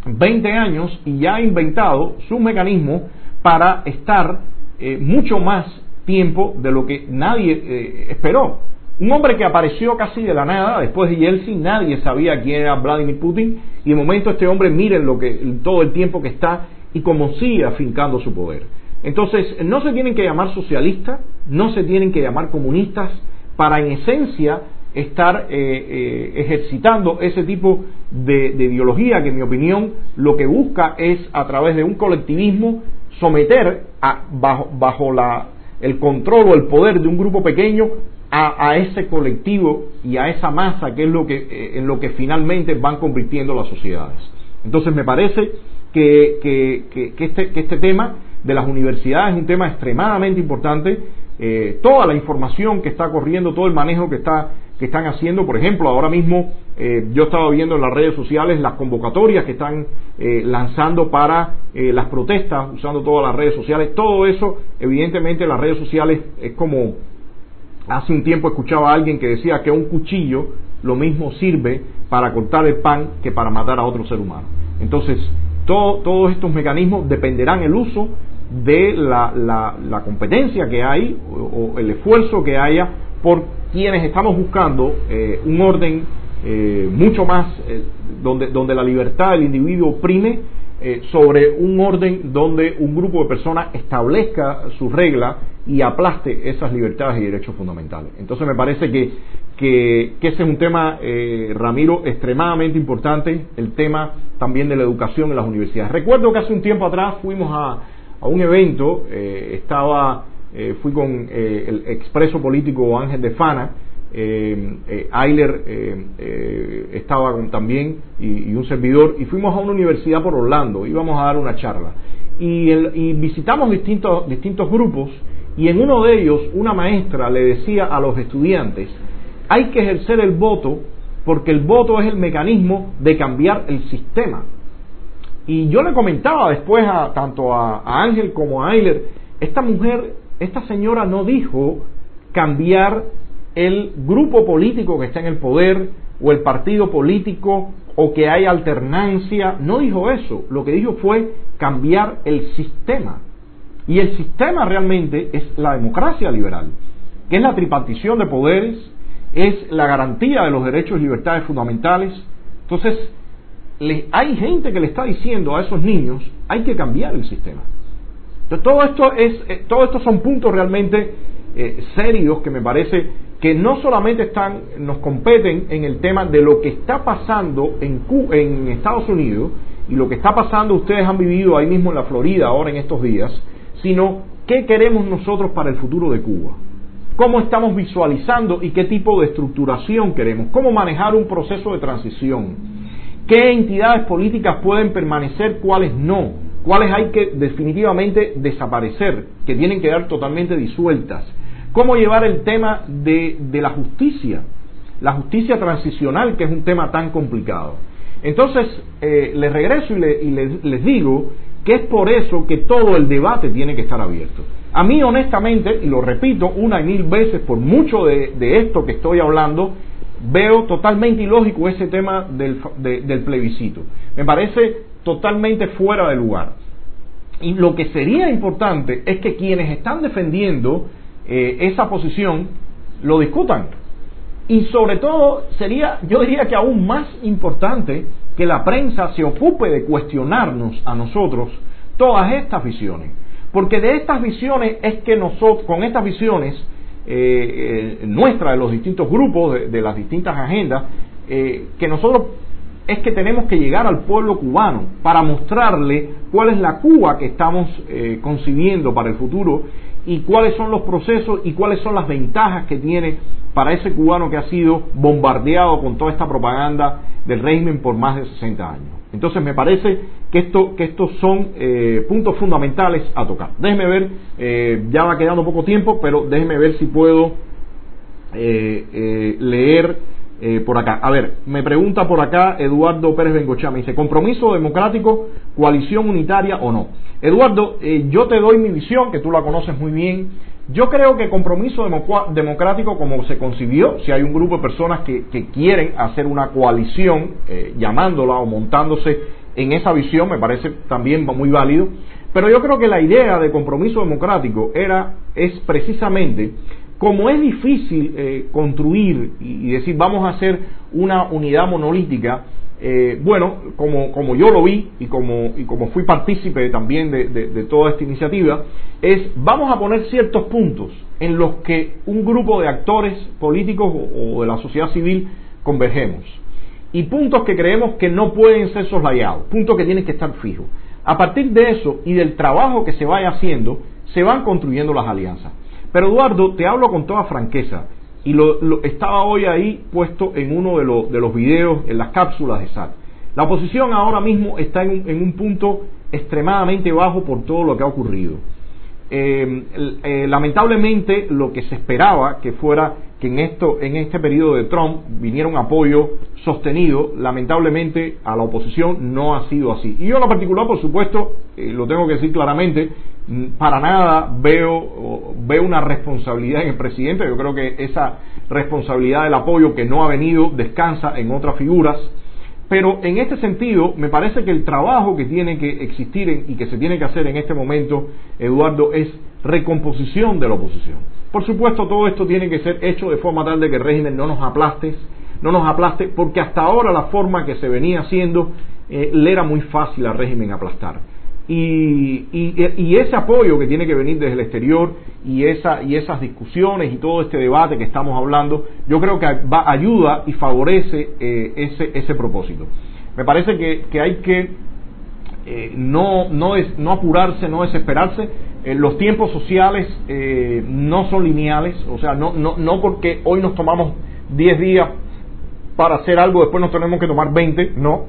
20 años y ya ha inventado su mecanismo para estar eh, mucho más tiempo de lo que nadie eh, esperó. Un hombre que apareció casi de la nada, después de Yeltsin, nadie sabía quién era Vladimir Putin, y de momento este hombre, miren lo que, todo el tiempo que está y cómo sigue afincando su poder. Entonces, no se tienen que llamar socialistas, no se tienen que llamar comunistas, para en esencia estar eh, eh, ejercitando ese tipo de, ideología que en mi opinión lo que busca es a través de un colectivismo someter a, bajo, bajo la, el control o el poder de un grupo pequeño a, ese colectivo y a esa masa que es lo que, eh, en lo que finalmente van convirtiendo las sociedades. Entonces me parece que, que, que este, este tema de las universidades es un tema extremadamente importante. Eh, toda la información que está corriendo, todo el manejo que, está, que están haciendo, por ejemplo, ahora mismo eh, yo estaba viendo en las redes sociales las convocatorias que están eh, lanzando para las protestas, usando todas las redes sociales, todo eso, evidentemente las redes sociales es como, hace un tiempo escuchaba a alguien que decía que un cuchillo lo mismo sirve para cortar el pan que para matar a otro ser humano. Entonces, todos estos mecanismos dependerán el uso de la, la, competencia que hay o, el esfuerzo que haya por quienes estamos buscando eh, un orden eh, mucho más eh, donde, donde la libertad del individuo prime sobre un orden donde un grupo de personas establezca su regla y aplaste esas libertades y derechos fundamentales. Entonces me parece que, que, que ese es un tema, Ramiro, extremadamente importante, el tema también de la educación en las universidades. Recuerdo que hace un tiempo atrás fuimos a, a un evento, eh, estaba, eh, fui con eh, el expreso político Ángel de Fana, Ayler estaba con, también y, un servidor, y fuimos a una universidad por Orlando, íbamos a dar una charla. Y, y visitamos distintos, distintos grupos, y en uno de ellos una maestra le decía a los estudiantes hay que ejercer el voto porque el voto es el mecanismo de cambiar el sistema. Y yo le comentaba después a tanto a, Ángel como a Ayler, esta mujer, esta señora no dijo cambiar el grupo político que está en el poder o el partido político o que hay alternancia, no dijo eso, lo que dijo fue cambiar el sistema. Y el sistema realmente es la democracia liberal, que es la tripartición de poderes, es la garantía de los derechos y libertades fundamentales. Entonces, hay gente que le está diciendo a esos niños, hay que cambiar el sistema. Todo esto, es, eh, todo esto son puntos realmente eh, serios que me parece que no solamente están, nos competen en el tema de lo que está pasando en, en Estados Unidos y lo que está pasando, ustedes han vivido ahí mismo en la Florida ahora en estos días, sino qué queremos nosotros para el futuro de Cuba. Cómo estamos visualizando y qué tipo de estructuración queremos. Cómo manejar un proceso de transición. ¿Qué entidades políticas pueden permanecer, cuáles no? ¿Cuáles hay que definitivamente desaparecer, que tienen que quedar totalmente disueltas? ¿Cómo llevar el tema de, la justicia? La justicia transicional, que es un tema tan complicado. Entonces, eh, les regreso y, les digo que es por eso que todo el debate tiene que estar abierto. A mí, honestamente, y lo repito una y mil veces, por mucho de, esto que estoy hablando, veo totalmente ilógico ese tema del, del plebiscito. Me parece totalmente fuera de lugar. Y lo que sería importante es que quienes están defendiendo eh, esa posición lo discutan. Y sobre todo sería, yo diría que aún más importante, que la prensa se ocupe de cuestionarnos a nosotros todas estas visiones. Porque de estas visiones es que nosotros, con estas visiones eh, eh, nuestras, de los distintos grupos, de, las distintas agendas, eh, que nosotros es que tenemos que llegar al pueblo cubano para mostrarle cuál es la Cuba que estamos concibiendo para el futuro y cuáles son los procesos y cuáles son las ventajas que tiene para ese cubano que ha sido bombardeado con toda esta propaganda del régimen por más de 60 años. Entonces me parece que, esto, que estos son eh, puntos fundamentales a tocar. Déjeme ver, eh, ya va quedando poco tiempo, pero déjeme ver si puedo eh, leer por acá. A ver, me pregunta por acá Eduardo Pérez Bengochá, me dice, ¿compromiso democrático, coalición unitaria o no? Eduardo, yo te doy mi visión, que tú la conoces muy bien. Yo creo que compromiso democrático como se concibió, si hay un grupo de personas que, quieren hacer una coalición, eh, llamándola o montándose en esa visión, me parece también muy válido. Pero yo creo que la idea de compromiso democrático era, es precisamente, como es difícil eh, construir y decir vamos a hacer una unidad monolítica, eh, bueno, como, yo lo vi y como, y como fui partícipe también de, de, toda esta iniciativa, es vamos a poner ciertos puntos en los que un grupo de actores políticos o, de la sociedad civil convergemos. Y puntos que creemos que no pueden ser soslayados, puntos que tienen que estar fijos. A partir de eso y del trabajo que se vaya haciendo, se van construyendo las alianzas. Pero Eduardo, te hablo con toda franqueza y lo, estaba hoy ahí puesto en uno de, de, los videos, en las cápsulas de SAT. La oposición ahora mismo está en, un punto extremadamente bajo por todo lo que ha ocurrido. Eh, eh, lamentablemente lo que se esperaba que fuera que en esto en este periodo de Trump viniera un apoyo sostenido lamentablemente a la oposición no ha sido así y yo en lo particular por supuesto eh, lo tengo que decir claramente para nada veo, veo una responsabilidad en el presidente. Yo creo que esa responsabilidad del apoyo que no ha venido descansa en otras figuras. Pero en este sentido, me parece que el trabajo que tiene que existir y que se tiene que hacer en este momento, Eduardo, es recomposición de la oposición. Por supuesto, todo esto tiene que ser hecho de forma tal de que el régimen no nos aplaste, no nos aplaste, porque hasta ahora la forma que se venía haciendo eh, le era muy fácil al régimen aplastar. Y, y, ese apoyo que tiene que venir desde el exterior y, esa, y esas discusiones y todo este debate que estamos hablando, yo creo que va, ayuda y favorece eh, ese, ese propósito. Me parece que, que hay que eh, no, no, es, no apurarse, no desesperarse. Eh, los tiempos sociales no son lineales, o sea, no, no, no porque hoy nos tomamos 10 días para hacer algo, después nos tenemos que tomar 20, no.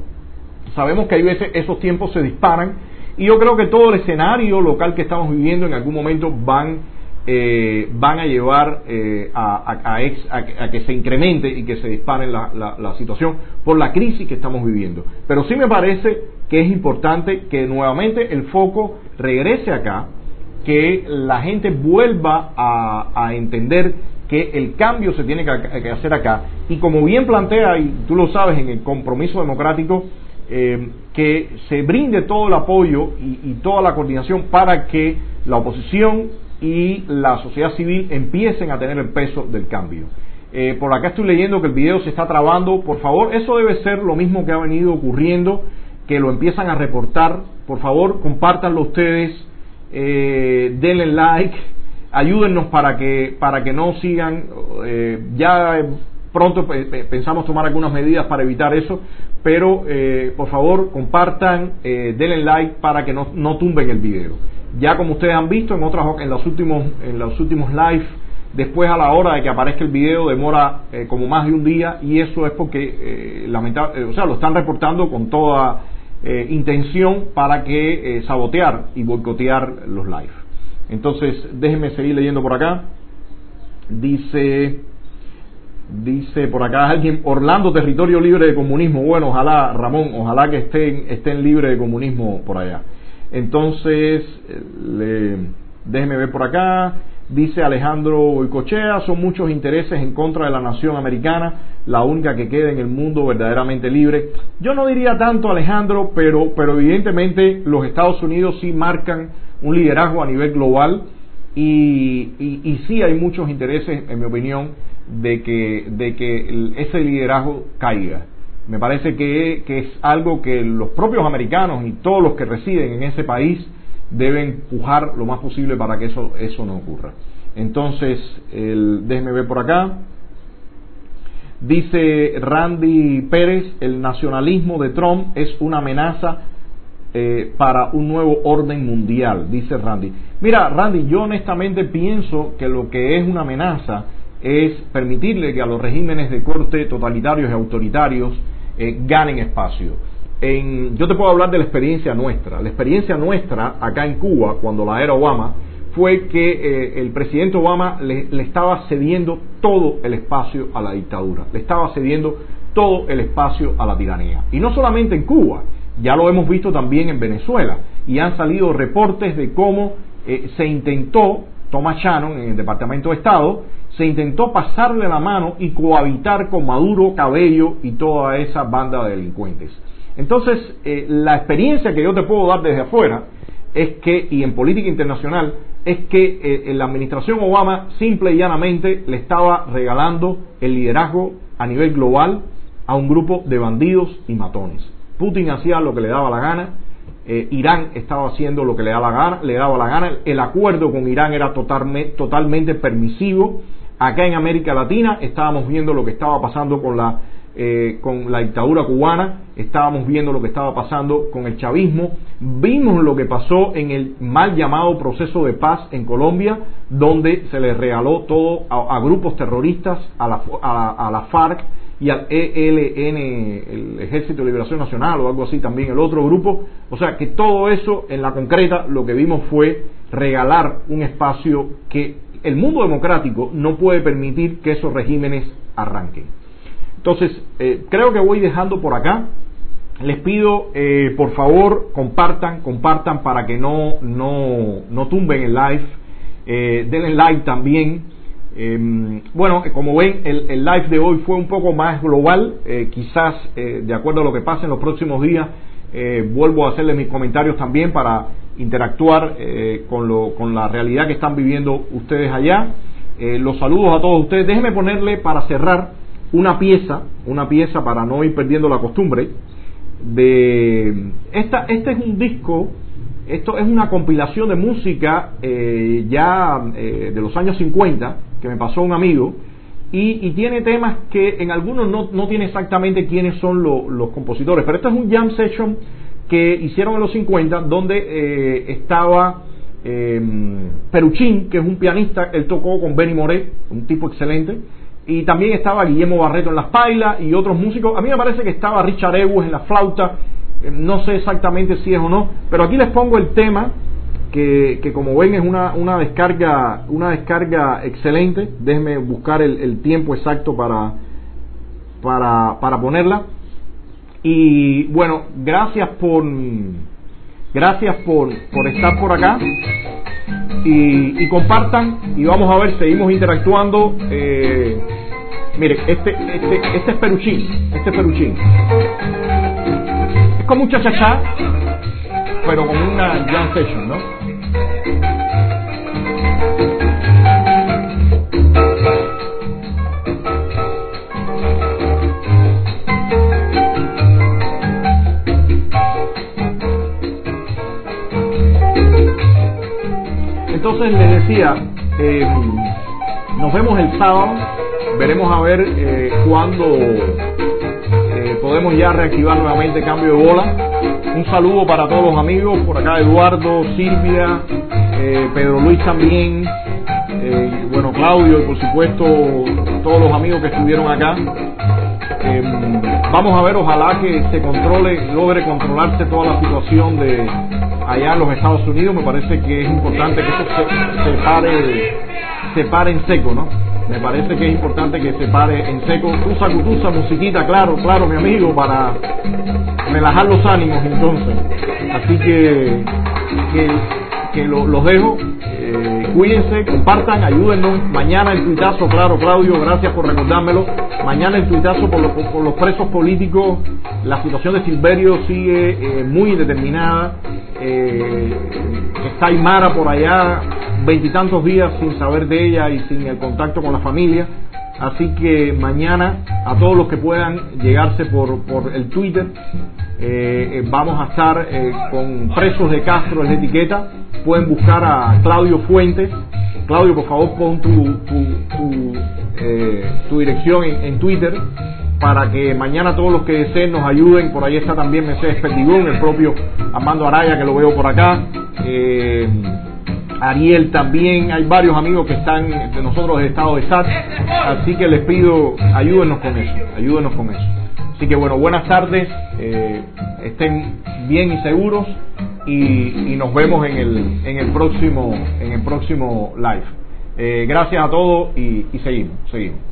Sabemos que hay veces esos tiempos se disparan y yo creo que todo el escenario local que estamos viviendo en algún momento van eh, van a llevar eh, a, que se incremente y que se dispare la, la, situación por la crisis que estamos viviendo. Pero sí me parece que es importante que nuevamente el foco regrese acá, que la gente vuelva a, entender que el cambio se tiene que, hacer acá. Y como bien plantea, y tú lo sabes, en el compromiso democrático, eh, que se brinde todo el apoyo y toda la coordinación para que la oposición y la sociedad civil empiecen a tener el peso del cambio. Eh, por acá estoy leyendo que el video se está trabando. Por favor, eso debe ser lo mismo que ha venido ocurriendo, que lo empiezan a reportar. Por favor, compártanlo ustedes, eh, denle like, ayúdennos para que, para que no sigan. Ya pronto pensamos tomar algunas medidas para evitar eso, pero por favor, compartan, denle like para que no, no tumben el video. Ya como ustedes han visto en otras en los últimos en los últimos live, después a la hora de que aparezca el video demora eh, como más de un día y eso es porque eh, lamentable, eh, o sea, lo están reportando con toda intención para que sabotear y boicotear los live. Entonces, déjenme seguir leyendo por acá. Dice Dice por acá alguien, Orlando, territorio libre de comunismo. Bueno, ojalá, Ramón, ojalá que estén, estén libres de comunismo por allá. Entonces, le, déjeme ver por acá. Dice Alejandro Icochea, son muchos intereses en contra de la nación americana, la única que queda en el mundo verdaderamente libre. Yo no diría tanto Alejandro, pero, pero evidentemente los Estados Unidos sí marcan un liderazgo a nivel global y, y, y sí hay muchos intereses, en mi opinión, de que, de que ese liderazgo caiga. Me parece que, es algo que los propios americanos y todos los que residen en ese país deben pujar lo más posible para que eso, eso no ocurra. Entonces, el, déjeme ver por acá. Dice Randy Pérez, el nacionalismo de Trump es una amenaza eh, para un nuevo orden mundial, dice Randy. Mira, Randy, yo honestamente pienso que lo que es una amenaza es permitirle que a los regímenes de corte totalitarios y autoritarios eh, ganen espacio. En, yo te puedo hablar de la experiencia nuestra. La experiencia nuestra acá en Cuba, cuando la era Obama, fue que eh, el presidente Obama le, estaba cediendo todo el espacio a la dictadura, le estaba cediendo todo el espacio a la tiranía. Y no solamente en Cuba, ya lo hemos visto también en Venezuela, y han salido reportes de cómo eh, se intentó, Thomas Shannon en el Departamento de Estado, se intentó pasarle la mano y cohabitar con Maduro, Cabello y toda esa banda de delincuentes. Entonces, eh, la experiencia que yo te puedo dar desde afuera es que, y en política internacional, es que eh, la administración Obama simple y llanamente le estaba regalando el liderazgo a nivel global a un grupo de bandidos y matones. Putin hacía lo que le daba la gana, eh, Irán estaba haciendo lo que le daba la gana, le daba la gana, el acuerdo con Irán era totalmente permisivo, Acá en América Latina estábamos viendo lo que estaba pasando con la, eh, con la dictadura cubana, estábamos viendo lo que estaba pasando con el chavismo, vimos lo que pasó en el mal llamado proceso de paz en Colombia, donde se le regaló todo a, grupos terroristas, a la, a, la FARC y al ELN, el Ejército de Liberación Nacional o algo así también, el otro grupo. O sea que todo eso en la concreta lo que vimos fue regalar un espacio que el mundo democrático no puede permitir que esos regímenes arranquen. Entonces, eh, creo que voy dejando por acá. Les pido, eh, por favor, compartan, compartan para que no, no, no tumben el live. Eh, denle like también. Em, bueno, como ven, el, el, live de hoy fue un poco más global. quizás, de acuerdo a lo que pase en los próximos días, vuelvo a hacerles mis comentarios también para interactuar eh, con, lo, con la realidad que están viviendo ustedes allá. Eh, los saludos a todos ustedes. Déjenme ponerle para cerrar una pieza, una pieza para no ir perdiendo la costumbre. De esta, este es un disco, esto es una compilación de música eh, ya de los años 50 que me pasó un amigo y, tiene temas que en algunos no, no tiene exactamente quiénes son los compositores, pero esto es un jam session que hicieron en los 50, donde eh, estaba eh, Peruchín, que es un pianista, él tocó con Benny Moré, un tipo excelente, y también estaba Guillermo Barreto en las pailas y otros músicos. A mí me parece que estaba Richard Ewes en la flauta, eh, no sé exactamente si es o no, pero aquí les pongo el tema que, que como ven es una, una descarga una descarga excelente. Déjenme buscar el, tiempo exacto para, para, para ponerla. Y bueno gracias por gracias por, por estar por acá. Y, y, compartan y vamos a ver seguimos interactuando. Eh, mire este este este es peruchín este es peruchín. Es como un chachachá pero como una jam session ¿no? Entonces les decía, eh, nos vemos el sábado, veremos a ver eh, cuándo eh, podemos ya reactivar nuevamente cambio de bola. Un saludo para todos los amigos, por acá Eduardo, Silvia, eh, Pedro Luis también, eh, bueno Claudio y por supuesto todos los amigos que estuvieron acá. Em, vamos a ver, ojalá que se controle, logre controlarse toda la situación de allá en los Estados Unidos. Me parece que es importante que esto se, se pare, se pare en seco, ¿no? Me parece que es importante que se pare en seco. Usa cutusa, musiquita, claro, claro, mi amigo, para relajar los ánimos entonces. Así que, que, que lo, los dejo. Eh, cuídense, compartan, ayúdennos. Mañana el tuitazo, claro, Claudio, gracias por recordármelo. Mañana el tuitazo por, los, por los presos políticos. La situación de Silverio sigue eh, muy indeterminada. Eh, está Aymara por allá veintitantos días sin saber de ella y sin el contacto con la familia. Así que mañana a todos los que puedan llegarse por, por el Twitter, eh, vamos a estar eh, con presos de Castro en la etiqueta. Pueden buscar a Claudio Fuentes. Claudio, por favor, pon tu, tu, eh, tu dirección en, en, Twitter para que mañana todos los que deseen nos ayuden. Por ahí está también Mercedes Perdigón, el propio Armando Araya, que lo veo por acá. Eh, Ariel también, hay varios amigos que están de nosotros de estado de SAT, así que les pido, ayúdenos con eso, ayúdenos con eso. Así que bueno, buenas tardes, eh, estén bien y seguros y, nos vemos en el, en el próximo, en el próximo live. Eh, gracias a todos y seguimos, seguimos.